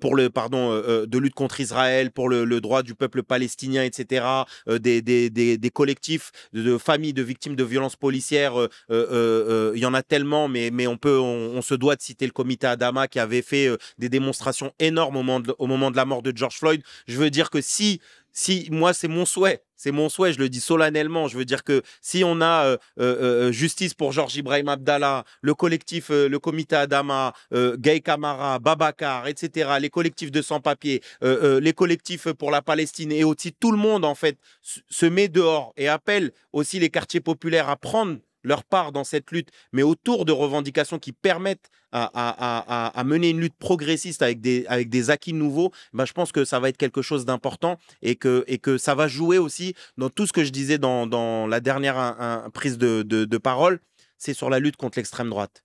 pour le pardon, de lutte contre Israël, pour le, droit du peuple palestinien, etc. Des, des, des, collectifs de, familles de victimes de violences policières. Il y en a tellement, mais, mais on peut, on se doit de citer le comité Adama qui avait fait euh, des démonstrations énormes au moment, au moment de la mort de George Floyd. Je veux dire que si si moi c'est mon souhait, c'est mon souhait, je le dis solennellement. Je veux dire que si on a euh, euh, justice pour Georges Ibrahim Abdallah, le collectif, le comité Adama, Gay Kamara, Babacar, etc., les collectifs de sans-papiers, les collectifs pour la Palestine et aussi tout le monde en fait se met dehors et appelle aussi les quartiers populaires à prendre leur part dans cette lutte, mais autour de revendications qui permettent à, mener une lutte progressiste avec des, avec des acquis nouveaux, ben, je pense que ça va être quelque chose d'important et que, et que ça va jouer aussi dans tout ce que je disais dans, la dernière prise de, de parole, c'est sur la lutte contre l'extrême droite.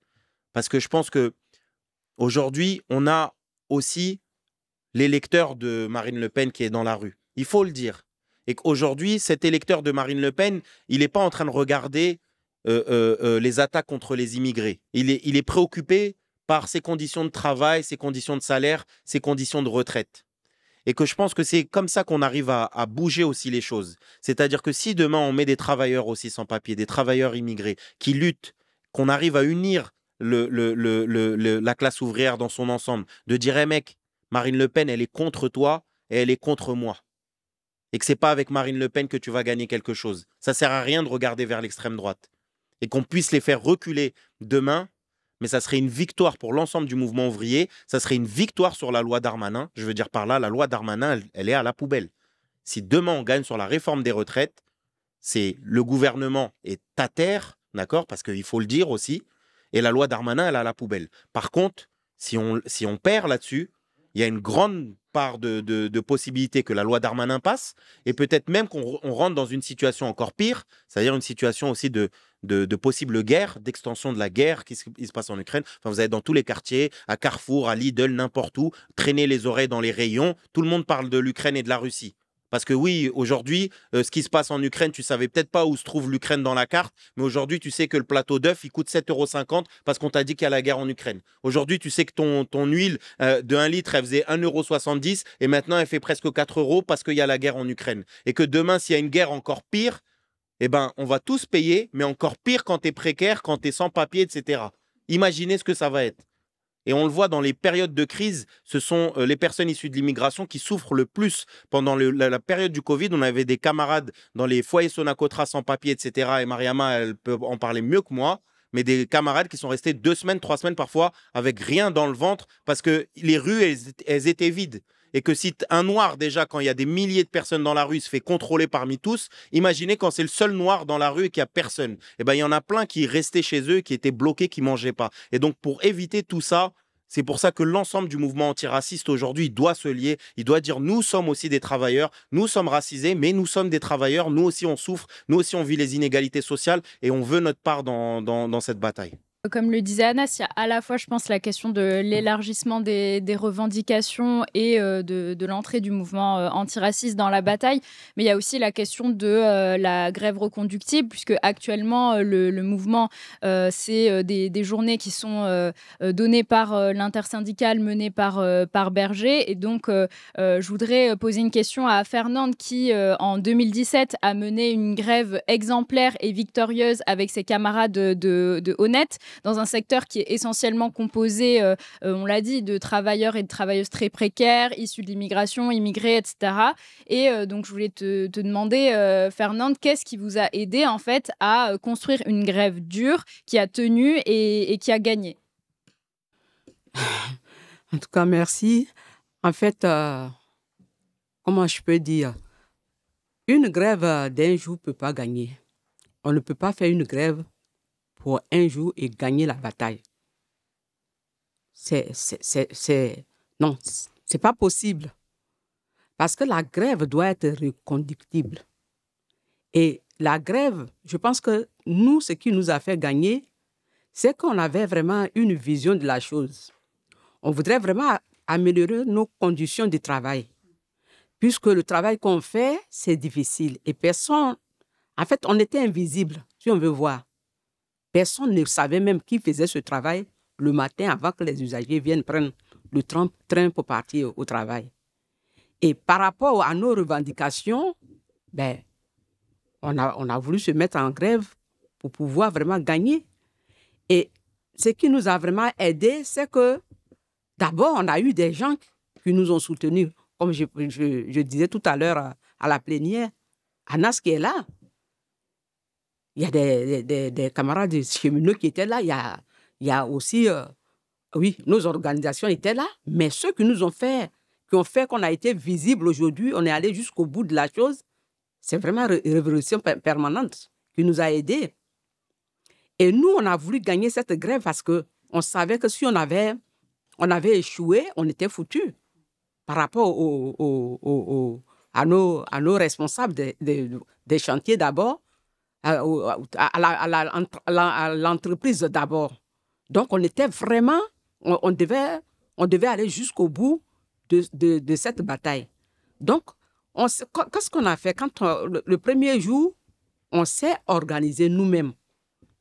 Parce que je pense que aujourd'hui, on a aussi l'électeur de Marine Le Pen qui est dans la rue. Il faut le dire. Et qu'aujourd'hui, cet électeur de Marine Le Pen, il n'est pas en train de regarder les attaques contre les immigrés. Il est, préoccupé par ses conditions de travail, ses conditions de salaire, ses conditions de retraite. Et que je pense que c'est comme ça qu'on arrive à, bouger aussi les choses. C'est-à-dire que si demain on met des travailleurs aussi sans papier, des travailleurs immigrés qui luttent, qu'on arrive à unir la classe ouvrière dans son ensemble, de dire, hey mec, Marine Le Pen, elle est contre toi et elle est contre moi et que c'est pas avec Marine Le Pen que tu vas gagner quelque chose. Ça sert à rien de regarder vers l'extrême droite et qu'on puisse les faire reculer demain. Mais ça serait une victoire pour l'ensemble du mouvement ouvrier. Ça serait une victoire sur la loi Darmanin. Je veux dire par là, la loi Darmanin, elle, est à la poubelle. Si demain on gagne sur la réforme des retraites, c'est le gouvernement est à terre, d'accord Parce qu'il faut le dire aussi. Et la loi Darmanin, elle est à la poubelle. Par contre, si on, si on perd là-dessus, il y a une grande part de, possibilités que la loi Darmanin passe, et peut-être même qu'on rentre dans une situation encore pire, c'est-à-dire une situation aussi de, de, possible guerre, d'extension de la guerre qui se, passe en Ukraine. Enfin, vous allez dans tous les quartiers, à Carrefour, à Lidl, n'importe où, traîner les oreilles dans les rayons. Tout le monde parle de l'Ukraine et de la Russie. Parce que oui, aujourd'hui, euh, ce qui se passe en Ukraine, tu savais peut-être pas où se trouve l'Ukraine dans la carte, mais aujourd'hui, tu sais que le plateau d'œuf, il coûte 7,50 euros parce qu'on t'a dit qu'il y a la guerre en Ukraine. Aujourd'hui, tu sais que ton, ton huile euh, de 1 litre, elle faisait 1,70 euros et maintenant, elle fait presque 4 euros parce qu'il y a la guerre en Ukraine. Et que demain, s'il y a une guerre encore pire, eh ben, on va tous payer, mais encore pire quand tu es précaire, quand tu es sans papier, etc. Imaginez ce que ça va être. Et on le voit dans les périodes de crise, ce sont euh, les personnes issues de l'immigration qui souffrent le plus. Pendant la, période du Covid, on avait des camarades dans les foyers Sonacotra sans papier, etc. Et Mariama, elle peut en parler mieux que moi. Mais des camarades qui sont restés deux semaines, trois semaines parfois, avec rien dans le ventre, parce que les rues, elles, étaient vides et que si un noir déjà quand il y a des milliers de personnes dans la rue se fait contrôler parmi tous, imaginez quand c'est le seul noir dans la rue et qu'il y a personne. Eh ben il y en a plein qui restaient chez eux, qui étaient bloqués, qui mangeaient pas. Et donc pour éviter tout ça, c'est pour ça que l'ensemble du mouvement antiraciste aujourd'hui doit se lier. Il doit dire nous sommes aussi des travailleurs, nous sommes racisés, mais nous sommes des travailleurs, nous aussi on souffre, nous aussi on vit les inégalités sociales et on veut notre part dans cette bataille. Comme le disait Anas, il y a à la fois, je pense, la question de l'élargissement des, revendications et euh, de, l'entrée du mouvement euh, antiraciste dans la bataille, mais il y a aussi la question de euh, la grève reconductible, puisque actuellement, le, mouvement, c'est des, journées qui sont données par l'intersyndicale menée par, Berger. Et donc, je voudrais poser une question à Fernande, qui, en 2017, a mené une grève exemplaire et victorieuse avec ses camarades de, de Honnête dans un secteur qui est essentiellement composé, euh, euh, on l'a dit, de travailleurs et de travailleuses très précaires, issus de l'immigration, immigrés, etc. Et euh, donc, je voulais te, demander, Fernande, qu'est-ce qui vous a aidé en fait à construire une grève dure qui a tenu et, qui a gagné? En tout cas, merci. En fait, comment je peux dire? Une grève d'un jour ne peut pas gagner. On ne peut pas faire une grève pour un jour et gagner la bataille. C'est, c'est, non, c'est pas possible. Parce que la grève doit être reconductible. Et la grève, je pense que nous, ce qui nous a fait gagner, c'est qu'on avait vraiment une vision de la chose. On voudrait vraiment améliorer nos conditions de travail. Puisque le travail qu'on fait, c'est difficile. Et personne, en fait, on était invisible, si on veut voir. Personne ne savait même qui faisait ce travail le matin avant que les usagers viennent prendre le train pour partir au travail. Et par rapport à nos revendications, ben, on, a, on a voulu se mettre en grève pour pouvoir vraiment gagner. Et ce qui nous a vraiment aidé, c'est que d'abord, on a eu des gens qui nous ont soutenus. Comme je, disais tout à l'heure à, à, la plénière, Anas qui est là, il y a des, des, des camarades cheminots qui étaient là. Il y a, il y a aussi, euh, oui, nos organisations étaient là. Mais ceux qui nous ont fait, qui ont fait qu'on a été visible aujourd'hui, on est allé jusqu'au bout de la chose. C'est vraiment une révolution permanente qui nous a aidés. Et nous, on a voulu gagner cette grève parce que on savait que si on avait, on avait échoué, on était foutu par rapport au, au- au- à, nos, à nos responsables des- des chantiers d'abord, à, l'entreprise d'abord. Donc, on était vraiment, on, devait, on devait aller jusqu'au bout de, de- cette bataille. Donc, qu'est-ce qu'on a fait? Quand le, premier jour, on s'est organisé nous-mêmes.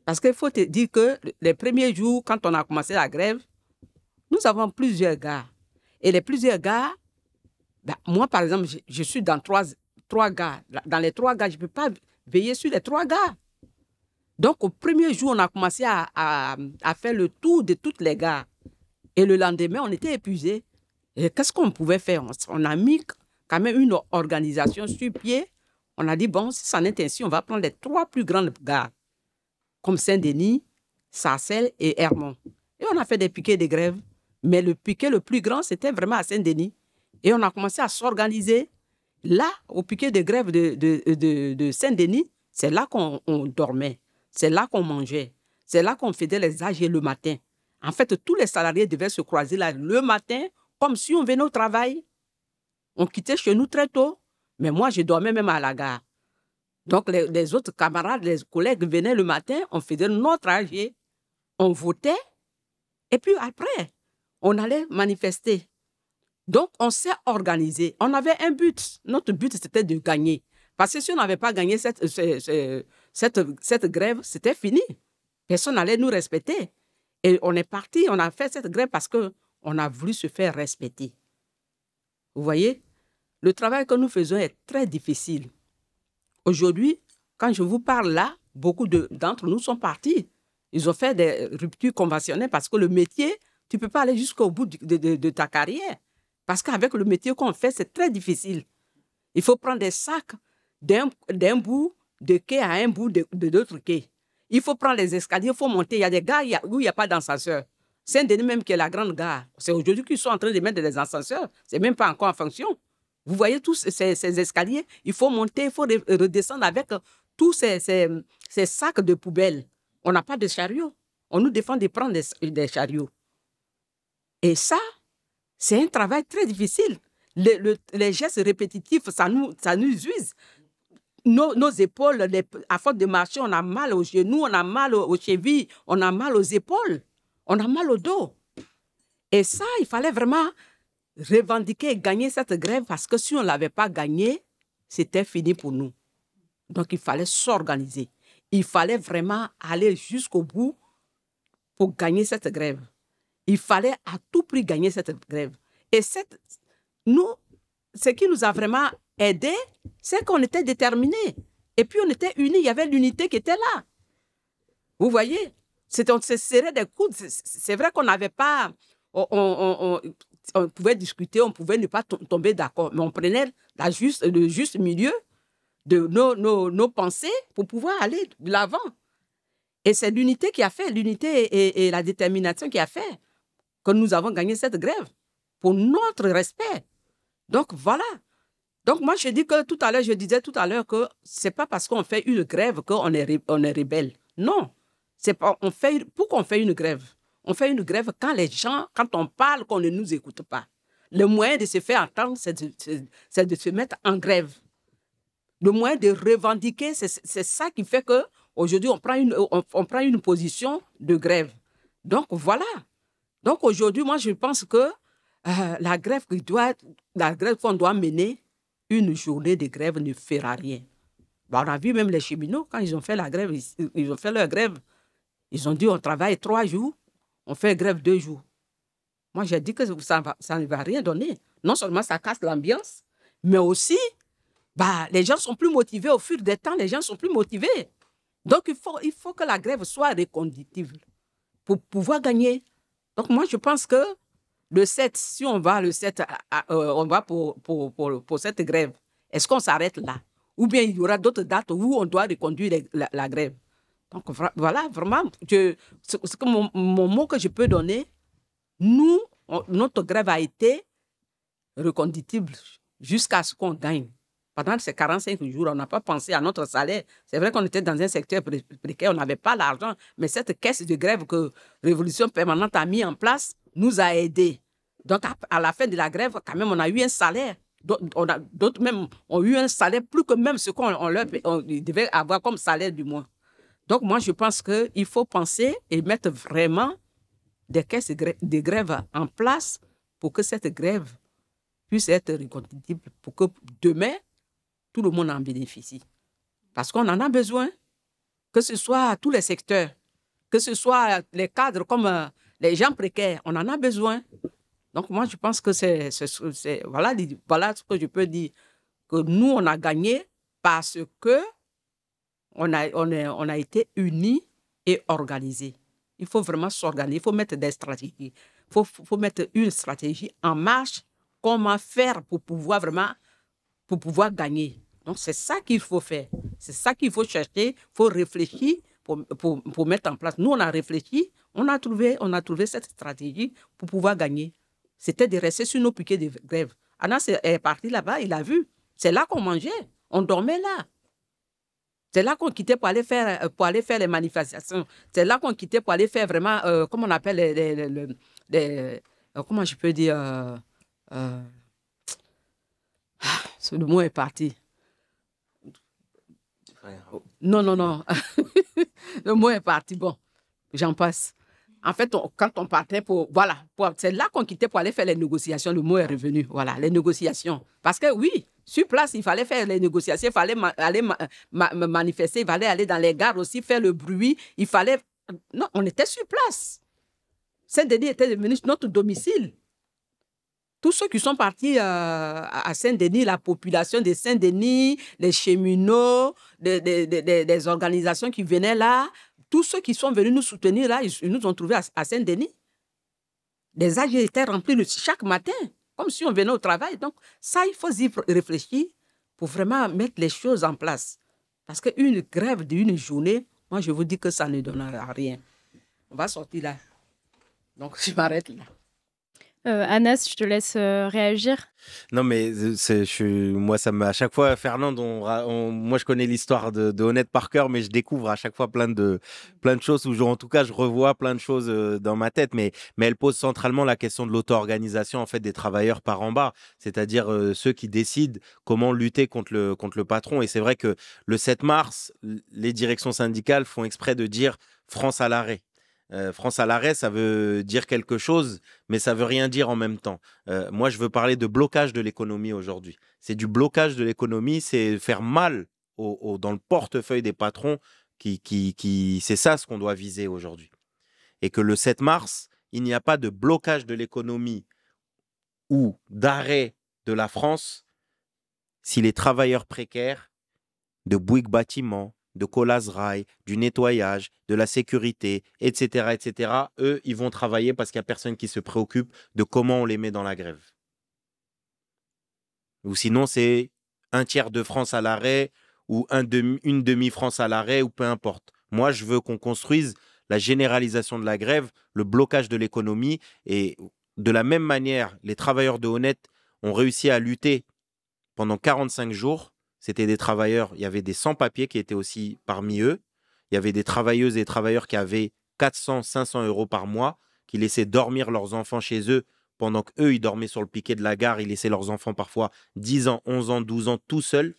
Parce qu'il faut te dire que les premiers jours, quand on a commencé la grève, nous avons plusieurs gars. Et les plusieurs gars, ben, moi, par exemple, je, je suis dans trois, trois gars. Dans les trois gars, je ne peux pas veiller sur les trois gars. Donc, au premier jour, on a commencé à, faire le tour de tous les gars. Et le lendemain, on était épuisés. Et qu'est-ce qu'on pouvait faire? On, a mis quand même une organisation sur pied. On a dit, bon, si ça en ainsi, on va prendre les trois plus grandes gares, comme Saint-Denis, Sarcelles et Hermont. Et on a fait des piquets de grève. Mais le piquet le plus grand, c'était vraiment à Saint-Denis. Et on a commencé à s'organiser. Là, au piquet de grève de, de, de- de Saint-Denis, c'est là qu'on on dormait. C'est là qu'on mangeait. C'est là qu'on faisait les AG le matin. En fait, tous les salariés devaient se croiser là le matin, comme si on venait au travail. On quittait chez nous très tôt. Mais moi, je dormais même à la gare. Donc, les, les autres camarades, les collègues venaient le matin, on faisait notre AG, on votait, et puis après, on allait manifester. Donc, on s'est organisé. On avait un but. Notre but, c'était de gagner. Parce que si on n'avait pas gagné cette, ce- ce- cette, grève, c'était fini. Personne n'allait nous respecter. Et on est parti, on a fait cette grève parce qu'on a voulu se faire respecter. Vous voyez, le travail que nous faisons est très difficile. Aujourd'hui, quand je vous parle là, beaucoup de- d'entre nous sont partis. Ils ont fait des ruptures conventionnelles parce que le métier, tu ne peux pas aller jusqu'au bout de ta carrière. Parce qu'avec le métier qu'on fait, c'est très difficile. Il faut prendre des sacs d'un bout de quai à un bout de l'autre quai. Il faut prendre les escaliers, il faut monter. Il y a des gares où il n'y a pas d'ascenseur. Saint-Denis même qui est la grande gare. C'est aujourd'hui qu'ils sont en train de mettre des ascenseurs. C'est même pas encore en fonction. Vous voyez tous ces, escaliers, il faut monter, il faut re- redescendre avec tous ces, sacs de poubelles. On n'a pas de chariot. On nous défend de prendre des chariots. Et ça, c'est un travail très difficile. Le- le- les gestes répétitifs, ça nous, ça nous use. Nos, nos épaules, les- à force de marcher, on a mal aux genoux, on a mal aux, aux chevilles, on a mal aux épaules, on a mal au dos. Et ça, il fallait vraiment revendiquer et gagner cette grève parce que si on ne l'avait pas gagnée, c'était fini pour nous. Donc, il fallait s'organiser. Il fallait vraiment aller jusqu'au bout pour gagner cette grève. Il fallait à tout prix gagner cette grève. Et cette, nous, ce qui nous a vraiment aidés, c'est qu'on était déterminés. Et puis, on était unis. Il y avait l'unité qui était là. Vous voyez? On se serrait des coudes. C'est- vrai qu'on n'avait pas... On, on- on- pouvait discuter, on pouvait ne pas to- tomber d'accord, mais on prenait la juste, le juste milieu de nos, nos, nos pensées pour pouvoir aller de l'avant. Et c'est l'unité qui a fait, l'unité et la détermination qui a fait que nous avons gagné cette grève pour notre respect. Donc voilà. Donc moi je dis que tout à l'heure, je disais tout à l'heure que c'est pas parce qu'on fait une grève qu'on est, on est rebelle. Non. C'est pas, on fait, pourquoi on fait une grève On fait une grève quand les gens, quand on parle, qu'on ne nous écoute pas. Le moyen de se faire entendre, c'est de, c'est- de se mettre en grève. Le moyen de revendiquer, c'est c'est ça qui fait que aujourd'hui on prend une, on prend une position de grève. Donc voilà. Donc aujourd'hui, moi je pense que euh, la grève qu'on doit mener, une journée de grève ne fera rien. Bah, on a vu même les cheminots quand ils ont fait la grève, ils, ont fait leur grève. Ils ont dit on travaille trois jours, on fait grève deux jours. Moi j'ai dit que ça, ne va rien donner. Non seulement ça casse l'ambiance, mais aussi bah, les gens sont plus motivés au fil des temps, les gens sont plus motivés. Donc, il faut, il faut que la grève soit reconductible pour pouvoir gagner. Donc, moi, je pense que le 7, si on va le 7, à- à- euh, on va pour, pour, pour, pour cette grève, est-ce qu'on s'arrête là? Ou bien il y aura d'autres dates où on doit reconduire la, grève? Donc, voilà, vraiment, je, que mon, mot que je peux donner, nous, notre grève a été reconductible jusqu'à ce qu'on gagne. Pendant ces 45 jours, on n'a pas pensé à notre salaire. C'est vrai qu'on était dans un secteur précaire, on n'avait pas l'argent, mais cette caisse de grève que Révolution permanente a mis en place nous a aidés. Donc, à, la fin de la grève, quand même, on a eu un salaire. D'autres même ont eu un salaire plus que même ce qu'on leur devait avoir comme salaire du mois. Donc, moi, je pense qu'il faut penser et mettre vraiment des caisses de grève en place pour que cette grève puisse être reconductible, pour que demain, tout le monde en bénéficie. Parce qu'on en a besoin, que ce soit tous les secteurs, que ce soit les cadres comme euh, les gens précaires, on en a besoin. Donc moi, je pense que c'est voilà, voilà ce que je peux dire, que nous, on a gagné parce que on a, on, on a été unis et organisés. Il faut vraiment s'organiser, il faut mettre des stratégies. Il faut, faut mettre une stratégie en marche, comment faire pour pouvoir vraiment pour pouvoir gagner. Donc c'est ça qu'il faut faire. C'est ça qu'il faut chercher, il faut réfléchir pour, pour, pour, mettre en place. Nous, on a réfléchi, on a trouvé, on a trouvé cette stratégie pour pouvoir gagner. C'était de rester sur nos piquets de grève. Anas est parti là-bas, il a vu. C'est là qu'on mangeait. On dormait là. C'est là qu'on quittait pour aller faire, euh, pour aller faire les manifestations. C'est là qu'on quittait pour aller faire vraiment, euh, comment on appelle les, euh, comment je peux dire, euh, le mot est parti. Non, non, non. le mot est parti. Bon, j'en passe. En fait, quand on partait pour. Voilà, c'est là qu'on quittait pour aller faire les négociations. Le mot est revenu. Voilà, les négociations. Parce que oui, sur place, il fallait faire les négociations, il fallait aller manifester, il fallait aller dans les gares aussi, faire le bruit. Il fallait. Non, on était sur place. Saint-Denis était devenu notre domicile. Tous ceux qui sont partis euh, à Saint-Denis, la population de Saint-Denis, les cheminots, des organisations qui venaient là, tous ceux qui sont venus nous soutenir là, ils, nous ont trouvés à, Saint-Denis. Les âges étaient remplis chaque matin, comme si on venait au travail. Donc, ça, il faut y réfléchir pour vraiment mettre les choses en place. Parce qu'une grève d'une journée, moi, je vous dis que ça ne donnera rien. On va sortir là. Donc, je m'arrête là. Euh, Anas, je te laisse euh, réagir. Non, mais euh, c'est, je, moi, ça me, à chaque fois, Fernand, moi, je connais l'histoire de, de, Honnête par cœur, mais je découvre à chaque fois plein de, plein de choses, ou en tout cas, je revois plein de choses dans ma tête, mais, mais elle pose centralement la question de l'auto-organisation en fait, des travailleurs par en bas, c'est-à-dire ceux qui décident comment lutter contre le, contre le patron. Et c'est vrai que le 7 mars, les directions syndicales font exprès de dire France à l'arrêt. Euh, France à l'arrêt, ça veut dire quelque chose, mais ça veut rien dire en même temps. Euh, moi, je veux parler de blocage de l'économie aujourd'hui. C'est du blocage de l'économie, c'est faire mal dans le portefeuille des patrons. Qui, qui, qui c'est ça ce qu'on doit viser aujourd'hui. Et que le 7 mars, il n'y a pas de blocage de l'économie ou d'arrêt de la France si les travailleurs précaires de Bouygues Bâtiment, de Colas Rail, du nettoyage, de la sécurité, etc., etc., eux, ils vont travailler parce qu'il n'y a personne qui se préoccupe de comment on les met dans la grève. Ou sinon, c'est un tiers de France à l'arrêt ou un demi, une demi-France à l'arrêt ou peu importe. Moi, je veux qu'on construise la généralisation de la grève, le blocage de l'économie et de la même manière, les travailleurs de Honnête ont réussi à lutter pendant 45 jours c'était des travailleurs, il y avait des sans-papiers qui étaient aussi parmi eux. Il y avait des travailleuses et travailleurs qui avaient 400, 500 euros par mois, qui laissaient dormir leurs enfants chez eux pendant qu'eux, ils dormaient sur le piquet de la gare. Ils laissaient leurs enfants parfois 10 ans, 11 ans, 12 ans tout seuls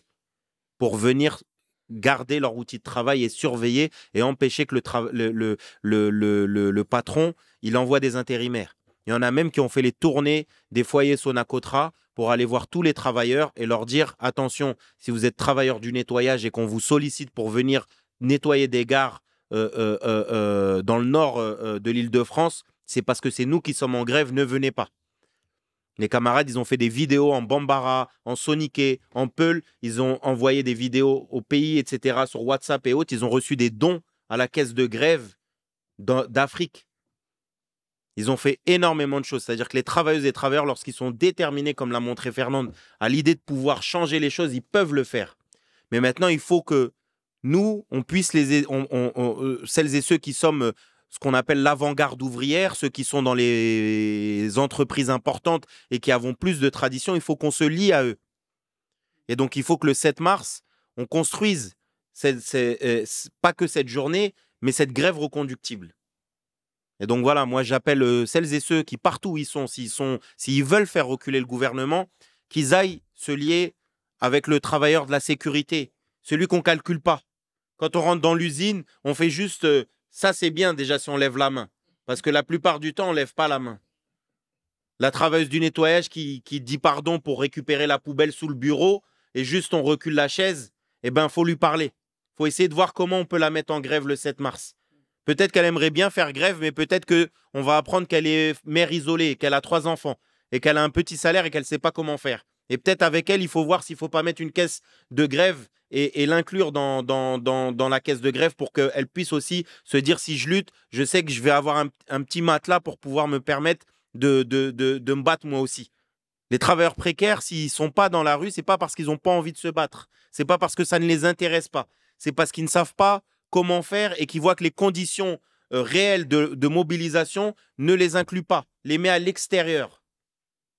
pour venir garder leur outil de travail et surveiller et empêcher que le, le, patron, il envoie des intérimaires. Il y en a même qui ont fait les tournées des foyers Sonacotra pour aller voir tous les travailleurs et leur dire attention, si vous êtes travailleur du nettoyage et qu'on vous sollicite pour venir nettoyer des gares euh, euh, euh, dans le nord de l'île de France, c'est parce que c'est nous qui sommes en grève, ne venez pas. Les camarades, ils ont fait des vidéos en Bambara, en Soniké, en Peul. Ils ont envoyé des vidéos au pays, etc., sur WhatsApp et autres. Ils ont reçu des dons à la caisse de grève d'Afrique. Ils ont fait énormément de choses. C'est-à-dire que les travailleuses et travailleurs, lorsqu'ils sont déterminés, comme l'a montré Fernande, à l'idée de pouvoir changer les choses, ils peuvent le faire. Mais maintenant, il faut que nous, on puisse les, euh, celles et ceux qui sommes euh, ce qu'on appelle l'avant-garde ouvrière, ceux qui sont dans les entreprises importantes et qui avons plus de tradition, il faut qu'on se lie à eux. Et donc, il faut que le 7 mars, on construise euh, pas que cette journée, mais cette grève reconductible. Et donc voilà, moi j'appelle euh, celles et ceux qui partout où ils sont, s'ils sont, s'ils veulent faire reculer le gouvernement, qu'ils aillent se lier avec le travailleur de la sécurité, celui qu'on calcule pas. Quand on rentre dans l'usine, on fait juste euh, ça c'est bien déjà si on lève la main, parce que la plupart du temps on lève pas la main. La travailleuse du nettoyage qui, dit pardon pour récupérer la poubelle sous le bureau et juste on recule la chaise, eh ben faut lui parler faut essayer de voir comment on peut la mettre en grève le 7 mars. Peut-être qu'elle aimerait bien faire grève, mais peut-être que on va apprendre qu'elle est mère isolée, qu'elle a trois enfants et qu'elle a un petit salaire et qu'elle ne sait pas comment faire. Et peut-être avec elle, il faut voir s'il ne faut pas mettre une caisse de grève et, l'inclure dans, la caisse de grève pour qu'elle puisse aussi se dire si je lutte, je sais que je vais avoir un, petit matelas pour pouvoir me permettre de, me battre moi aussi. Les travailleurs précaires, s'ils sont pas dans la rue, c'est pas parce qu'ils n'ont pas envie de se battre. C'est pas parce que ça ne les intéresse pas c'est parce qu'ils ne savent pas comment faire et qu'ils voient que les conditions euh, réelles de, mobilisation ne les incluent pas, les met à l'extérieur.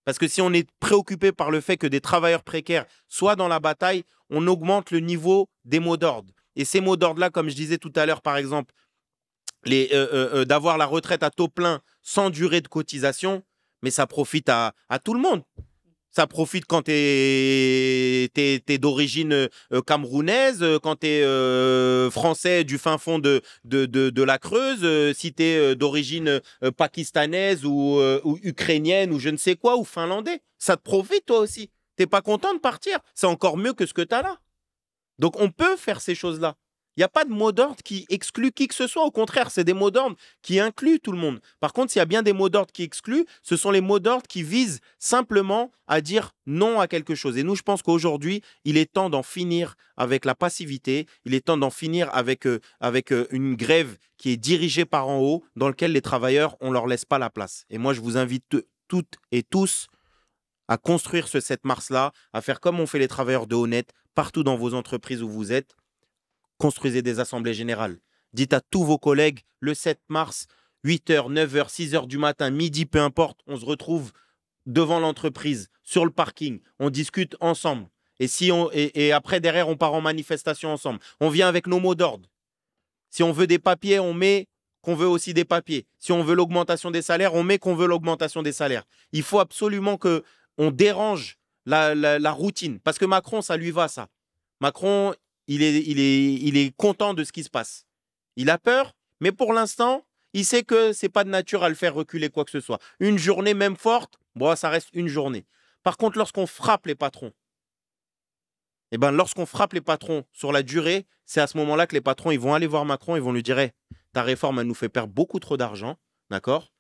Parce que si on est préoccupé par le fait que des travailleurs précaires soient dans la bataille, on augmente le niveau des mots d'ordre. Et ces mots d'ordre-là, comme je disais tout à l'heure, par exemple, euh, euh, d'avoir la retraite à taux plein sans durée de cotisation, mais ça profite à tout le monde ça profite quand tu es, d'origine euh, camerounaise, euh, quand tu es euh, français du fin fond de, de, la Creuse, si tu es d'origine pakistanaise ou, ou, ukrainienne ou je ne sais quoi, ou finlandais. Ça te profite toi aussi. T'es pas content de partir. C'est encore mieux que ce que tu as là. Donc on peut faire ces choses-là. Il n'y a pas de mot d'ordre qui exclut qui que ce soit. Au contraire, c'est des mots d'ordre qui incluent tout le monde. Par contre, s'il y a bien des mots d'ordre qui excluent, ce sont les mots d'ordre qui visent simplement à dire non à quelque chose. Et nous, je pense qu'aujourd'hui, il est temps d'en finir avec la passivité. Il est temps d'en finir avec, euh, avec euh, une grève qui est dirigée par en haut, dans laquelle les travailleurs, on ne leur laisse pas la place. Et moi, je vous invite toutes et tous à construire ce 7 mars-là, à faire comme on fait les travailleurs de Honnête, partout dans vos entreprises où vous êtes, construisez des assemblées générales. Dites à tous vos collègues, le 7 mars, 8h, 9h, 6h du matin, midi, peu importe, on se retrouve devant l'entreprise, sur le parking, on discute ensemble. Et, si on, et, après, derrière, on part en manifestation ensemble. On vient avec nos mots d'ordre. Si on veut des papiers, on met qu'on veut aussi des papiers. Si on veut l'augmentation des salaires, on met qu'on veut l'augmentation des salaires. Il faut absolument que on dérange la, la, routine. Parce que Macron, ça lui va, ça. Macron, il est, content de ce qui se passe. Il a peur, mais pour l'instant, il sait que c'est pas de nature à le faire reculer quoi que ce soit. Une journée même forte, bon, ça reste une journée. Par contre, lorsqu'on frappe les patrons, eh ben, lorsqu'on frappe les patrons sur la durée, c'est à ce moment-là que les patrons ils vont aller voir Macron, ils vont lui dire ta réforme elle nous fait perdre beaucoup trop d'argent, d'accord?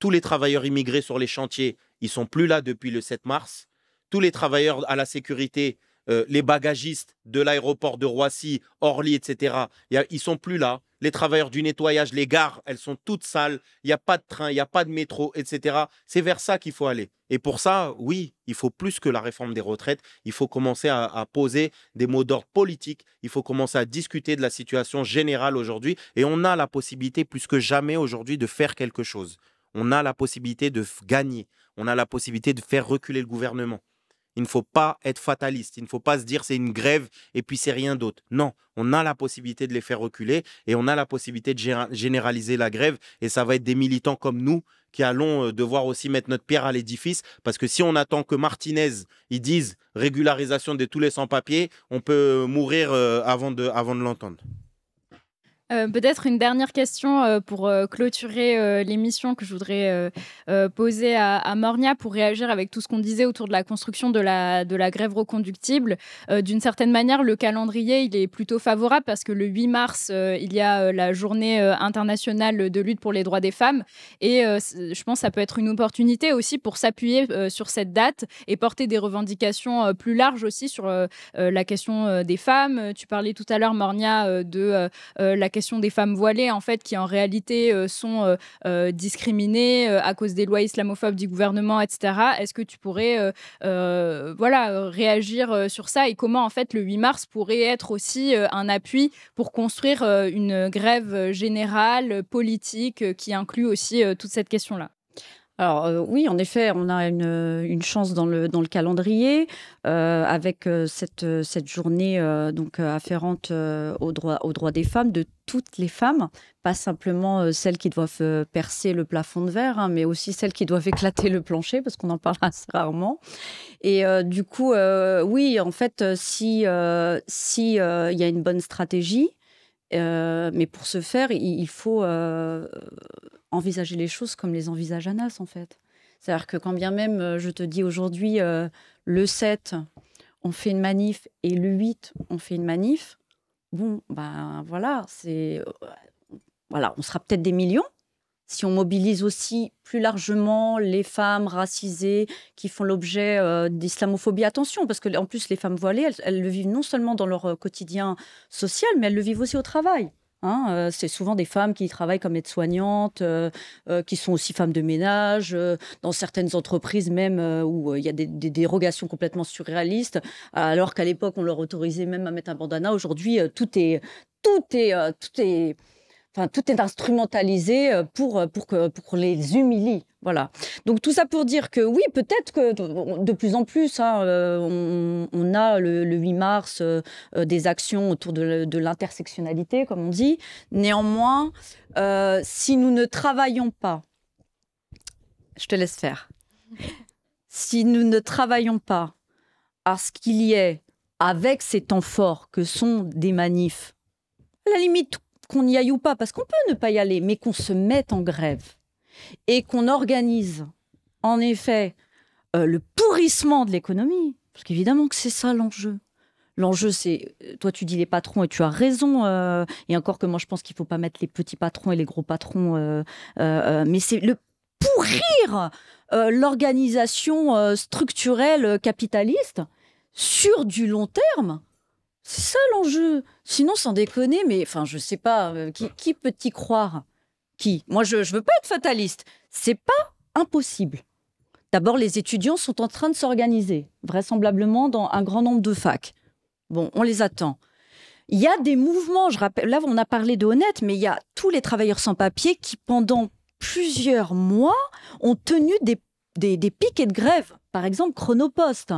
Tous les travailleurs immigrés sur les chantiers, ils sont plus là depuis le 7 mars. Tous les travailleurs à la sécurité, euh, les bagagistes de l'aéroport de Roissy, Orly, etc. Y ils sont plus là. Les travailleurs du nettoyage, les gares, elles sont toutes sales. Il n'y a pas de train, il n'y a pas de métro, etc. C'est vers ça qu'il faut aller. Et pour ça, oui, il faut plus que la réforme des retraites. Il faut commencer à, à poser des mots d'ordre politiques. Il faut commencer à discuter de la situation générale aujourd'hui. Et on a la possibilité, plus que jamais aujourd'hui, de faire quelque chose. On a la possibilité de gagner. On a la possibilité de faire reculer le gouvernement. Il ne faut pas être fataliste. Il ne faut pas se dire c'est une grève et puis c'est rien d'autre. Non, on a la possibilité de les faire reculer et on a la possibilité de généraliser la grève. Et ça va être des militants comme nous qui allons euh, devoir aussi mettre notre pierre à l'édifice. Parce que si on attend que Martinez ils disent régularisation de tous les sans-papiers, on peut mourir euh, avant de, avant de l'entendre. Euh, peut-être une dernière question euh, pour euh, clôturer l'émission que je voudrais poser à, à, Mornia pour réagir avec tout ce qu'on disait autour de la construction de la, grève reconductible. D'une certaine manière, le calendrier, il est plutôt favorable parce que le 8 mars, il y a la journée internationale de lutte pour les droits des femmes. Et je pense que ça peut être une opportunité aussi pour s'appuyer sur cette date et porter des revendications plus larges aussi sur la question des femmes. Tu parlais tout à l'heure, Mornia, de la question des femmes voilées, en fait, qui en réalité euh, sont euh, euh, discriminées à cause des lois islamophobes du gouvernement, etc. Est-ce que tu pourrais voilà, réagir sur ça? Et comment, en fait, le 8 mars pourrait être aussi un appui pour construire une grève générale, politique, qui inclut aussi toute cette question-là? Alors euh, oui, en effet, on a une, chance dans le, dans le calendrier euh, avec euh, cette, cette journée donc afférente aux droits des femmes, de toutes les femmes, pas simplement celles qui doivent percer le plafond de verre, hein, mais aussi celles qui doivent éclater le plancher, parce qu'on en parle assez rarement. Et du coup, oui, en fait, si si il y a une bonne stratégie, mais pour ce faire, il, faut envisager les choses comme les envisage Anas, en fait. C'est-à-dire que quand bien même euh, je te dis aujourd'hui, euh, le 7, on fait une manif, et le 8, on fait une manif, bon, ben voilà, c'est. Euh, voilà, on sera peut-être des millions. Si on mobilise aussi plus largement les femmes racisées qui font l'objet d'islamophobie, attention, parce que en plus les femmes voilées, elles, le vivent non seulement dans leur quotidien social, mais elles le vivent aussi au travail. Hein, euh, c'est souvent des femmes qui travaillent comme aides-soignantes, euh, euh, qui sont aussi femmes de ménage, dans certaines entreprises même où il y a des, dérogations complètement surréalistes, alors qu'à l'époque on leur autorisait même à mettre un bandana. Aujourd'hui, tout est tout est tout est Enfin, tout est instrumentalisé pour, pour, que, pour qu'on les humilie. Voilà. Donc tout ça pour dire que oui, peut-être que de plus en plus, hein, euh, on, a le, 8 mars euh, euh, des actions autour de, l'intersectionnalité, comme on dit. Néanmoins, si nous ne travaillons pas, je te laisse faire, si nous ne travaillons pas à ce qu'il y ait, avec ces temps forts que sont des manifs, à la limite qu'on y aille ou pas, parce qu'on peut ne pas y aller, mais qu'on se mette en grève et qu'on organise en effet euh, le pourrissement de l'économie, parce qu'évidemment que c'est ça l'enjeu. L'enjeu, c'est, euh, toi tu dis les patrons et tu as raison, euh, et encore que moi je pense qu'il ne faut pas mettre les petits patrons et les gros patrons, mais c'est le pourrir l'organisation structurelle capitaliste sur du long terme. C'est ça l'enjeu. Sinon, sans déconner, mais enfin, je sais pas, qui, qui peut y croire? Qui? Moi, je ne veux pas être fataliste. C'est pas impossible. D'abord, les étudiants sont en train de s'organiser, vraisemblablement dans un grand nombre de facs. Bon, on les attend. Il y a des mouvements, je rappelle, là on a parlé de Honnête, mais il y a tous les travailleurs sans papier qui, pendant plusieurs mois, ont tenu des des, piquets de grève, par exemple Chronopost.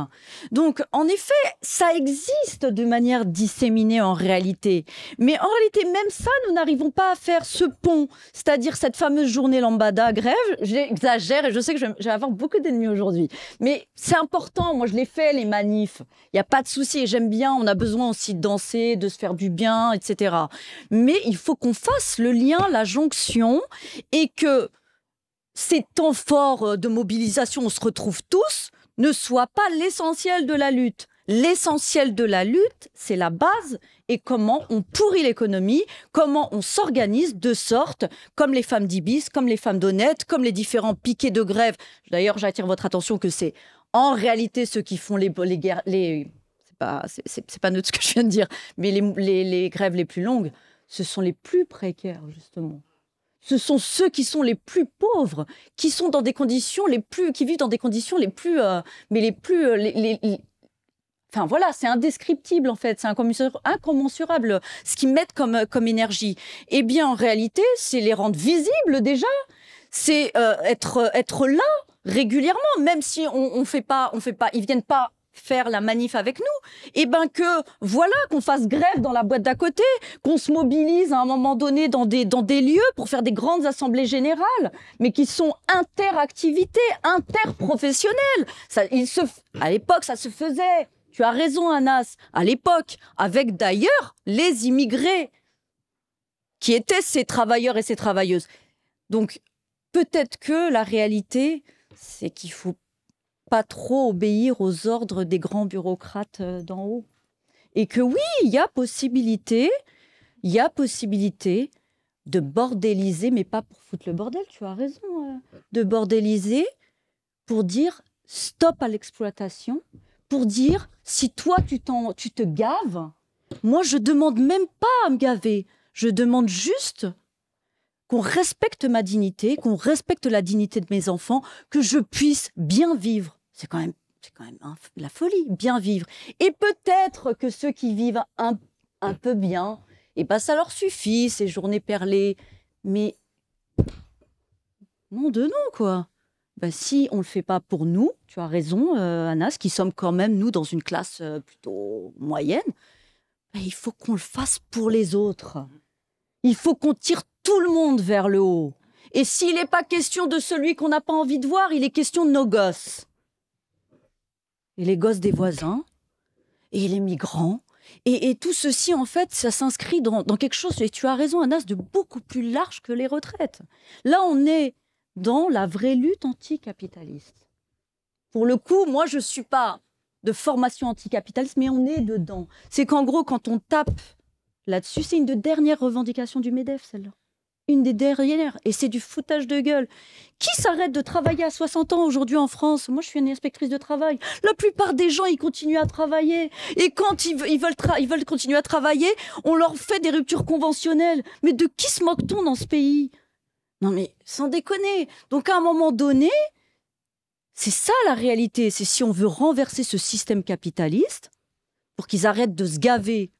Donc, en effet, ça existe de manière disséminée en réalité. Mais en réalité, même ça, nous n'arrivons pas à faire ce pont, c'est-à-dire cette fameuse journée lambada grève. J'exagère et je sais que je vais avoir beaucoup d'ennemis aujourd'hui. Mais c'est important, moi je l'ai fait, les manifs. Il n'y a pas de souci, j'aime bien, on a besoin aussi de danser, de se faire du bien, etc. Mais il faut qu'on fasse le lien, la jonction, et que ces temps forts euh, de mobilisation, on se retrouve tous, ne soient pas l'essentiel de la lutte. L'essentiel de la lutte, c'est la base et comment on pourrit l'économie, comment on s'organise de sorte, comme les femmes d'Ibis, comme les femmes d'Honnête, comme les différents piquets de grève. D'ailleurs, j'attire votre attention que c'est en réalité ceux qui font les, les guerres, c'est pas, c'est, pas neutre ce que je viens de dire, mais les, les grèves les plus longues, ce sont les plus précaires, justement ce sont ceux qui sont les plus pauvres, qui sont dans des conditions les plus, qui vivent dans des conditions les plus, euh, mais les plus, euh, Enfin voilà, c'est indescriptible en fait, c'est incommensurable ce qu'ils mettent comme, euh, comme énergie. Eh bien en réalité, c'est les rendre visibles déjà, c'est être, être là régulièrement, même si on, on fait pas, on fait pas, ils viennent pas faire la manif avec nous, et eh ben que voilà qu'on fasse grève dans la boîte d'à côté, qu'on se mobilise à un moment donné dans des dans des lieux pour faire des grandes assemblées générales, mais qui sont interactivités, interprofessionnelles. Ça, il se, à l'époque, ça se faisait. Tu as raison, Anas. À l'époque, avec d'ailleurs les immigrés qui étaient ces travailleurs et ces travailleuses. Donc peut-être que la réalité, c'est qu'il faut pas trop obéir aux ordres des grands bureaucrates euh, d'en haut. Et que oui, il y a possibilité, il y a possibilité de bordéliser, mais pas pour foutre le bordel, tu as raison, euh, de bordéliser pour dire stop à l'exploitation, pour dire si toi tu, tu te gaves, moi je demande même pas à me gaver, je demande juste qu'on respecte ma dignité, qu'on respecte la dignité de mes enfants, que je puisse bien vivre c'est quand même, la folie, bien vivre. Et peut-être que ceux qui vivent un, un peu bien, et eh ben ça leur suffit, ces journées perlées. Mais non de non, quoi. ben, si on ne le fait pas pour nous, tu as raison, euh, Anas, qui sommes quand même, nous, dans une classe euh, plutôt moyenne, ben, il faut qu'on le fasse pour les autres. Il faut qu'on tire tout le monde vers le haut. Et s'il n'est pas question de celui qu'on n'a pas envie de voir, il est question de nos gosses. Et les gosses des voisins, et les migrants, et, tout ceci, en fait, ça s'inscrit dans, dans, quelque chose, et tu as raison, Anas, de beaucoup plus large que les retraites. Là, on est dans la vraie lutte anticapitaliste. Pour le coup, moi, je ne suis pas de formation anticapitaliste, mais on est dedans. C'est qu'en gros, quand on tape là-dessus, c'est une des dernières revendications du MEDEF, celle-là. Une des dernières. Et c'est du foutage de gueule. Qui s'arrête de travailler à 60 ans aujourd'hui en France? Moi, je suis une inspectrice de travail. La plupart des gens, ils continuent à travailler. Et quand ils, veulent, ils veulent continuer à travailler, on leur fait des ruptures conventionnelles. Mais de qui se moque-t-on dans ce pays? Non mais sans déconner. Donc à un moment donné, c'est ça la réalité. C'est si on veut renverser ce système capitaliste pour qu'ils arrêtent de se gaver.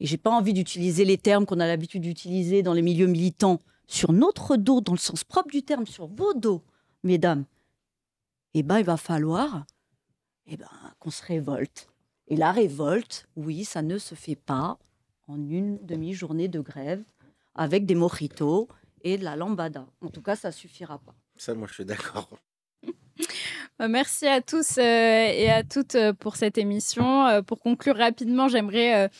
Et j'ai pas envie d'utiliser les termes qu'on a l'habitude d'utiliser dans les milieux militants sur notre dos, dans le sens propre du terme, sur vos dos, mesdames. Eh ben, il va falloir eh ben, qu'on se révolte. Et la révolte, oui, ça ne se fait pas en une demi-journée de grève avec des mojitos et de la lambada. En tout cas, ça suffira pas. Ça, moi, je suis d'accord. Bah, merci à tous euh, et à toutes euh, pour cette émission. Euh, pour conclure rapidement, j'aimerais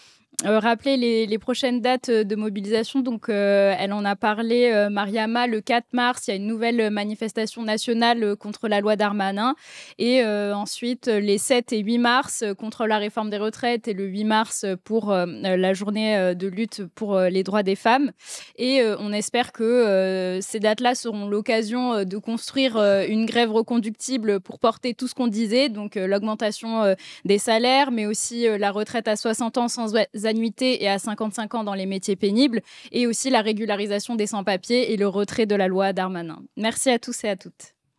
euh, rappeler les, prochaines dates euh, de mobilisation. Donc, euh, elle en a parlé, Mariama, le 4 mars, il y a une nouvelle manifestation nationale contre la loi Darmanin. Et ensuite, les 7 et 8 mars, contre la réforme des retraites et le 8 mars pour la journée de lutte pour les droits des femmes. Et on espère que ces dates-là seront l'occasion de construire une grève reconductible pour porter tout ce qu'on disait, donc l'augmentation des salaires, mais aussi la retraite à 60 ans sans annuités et à 55 ans dans les métiers pénibles, et aussi la régularisation des sans-papiers et le retrait de la loi Darmanin. Merci à tous et à toutes.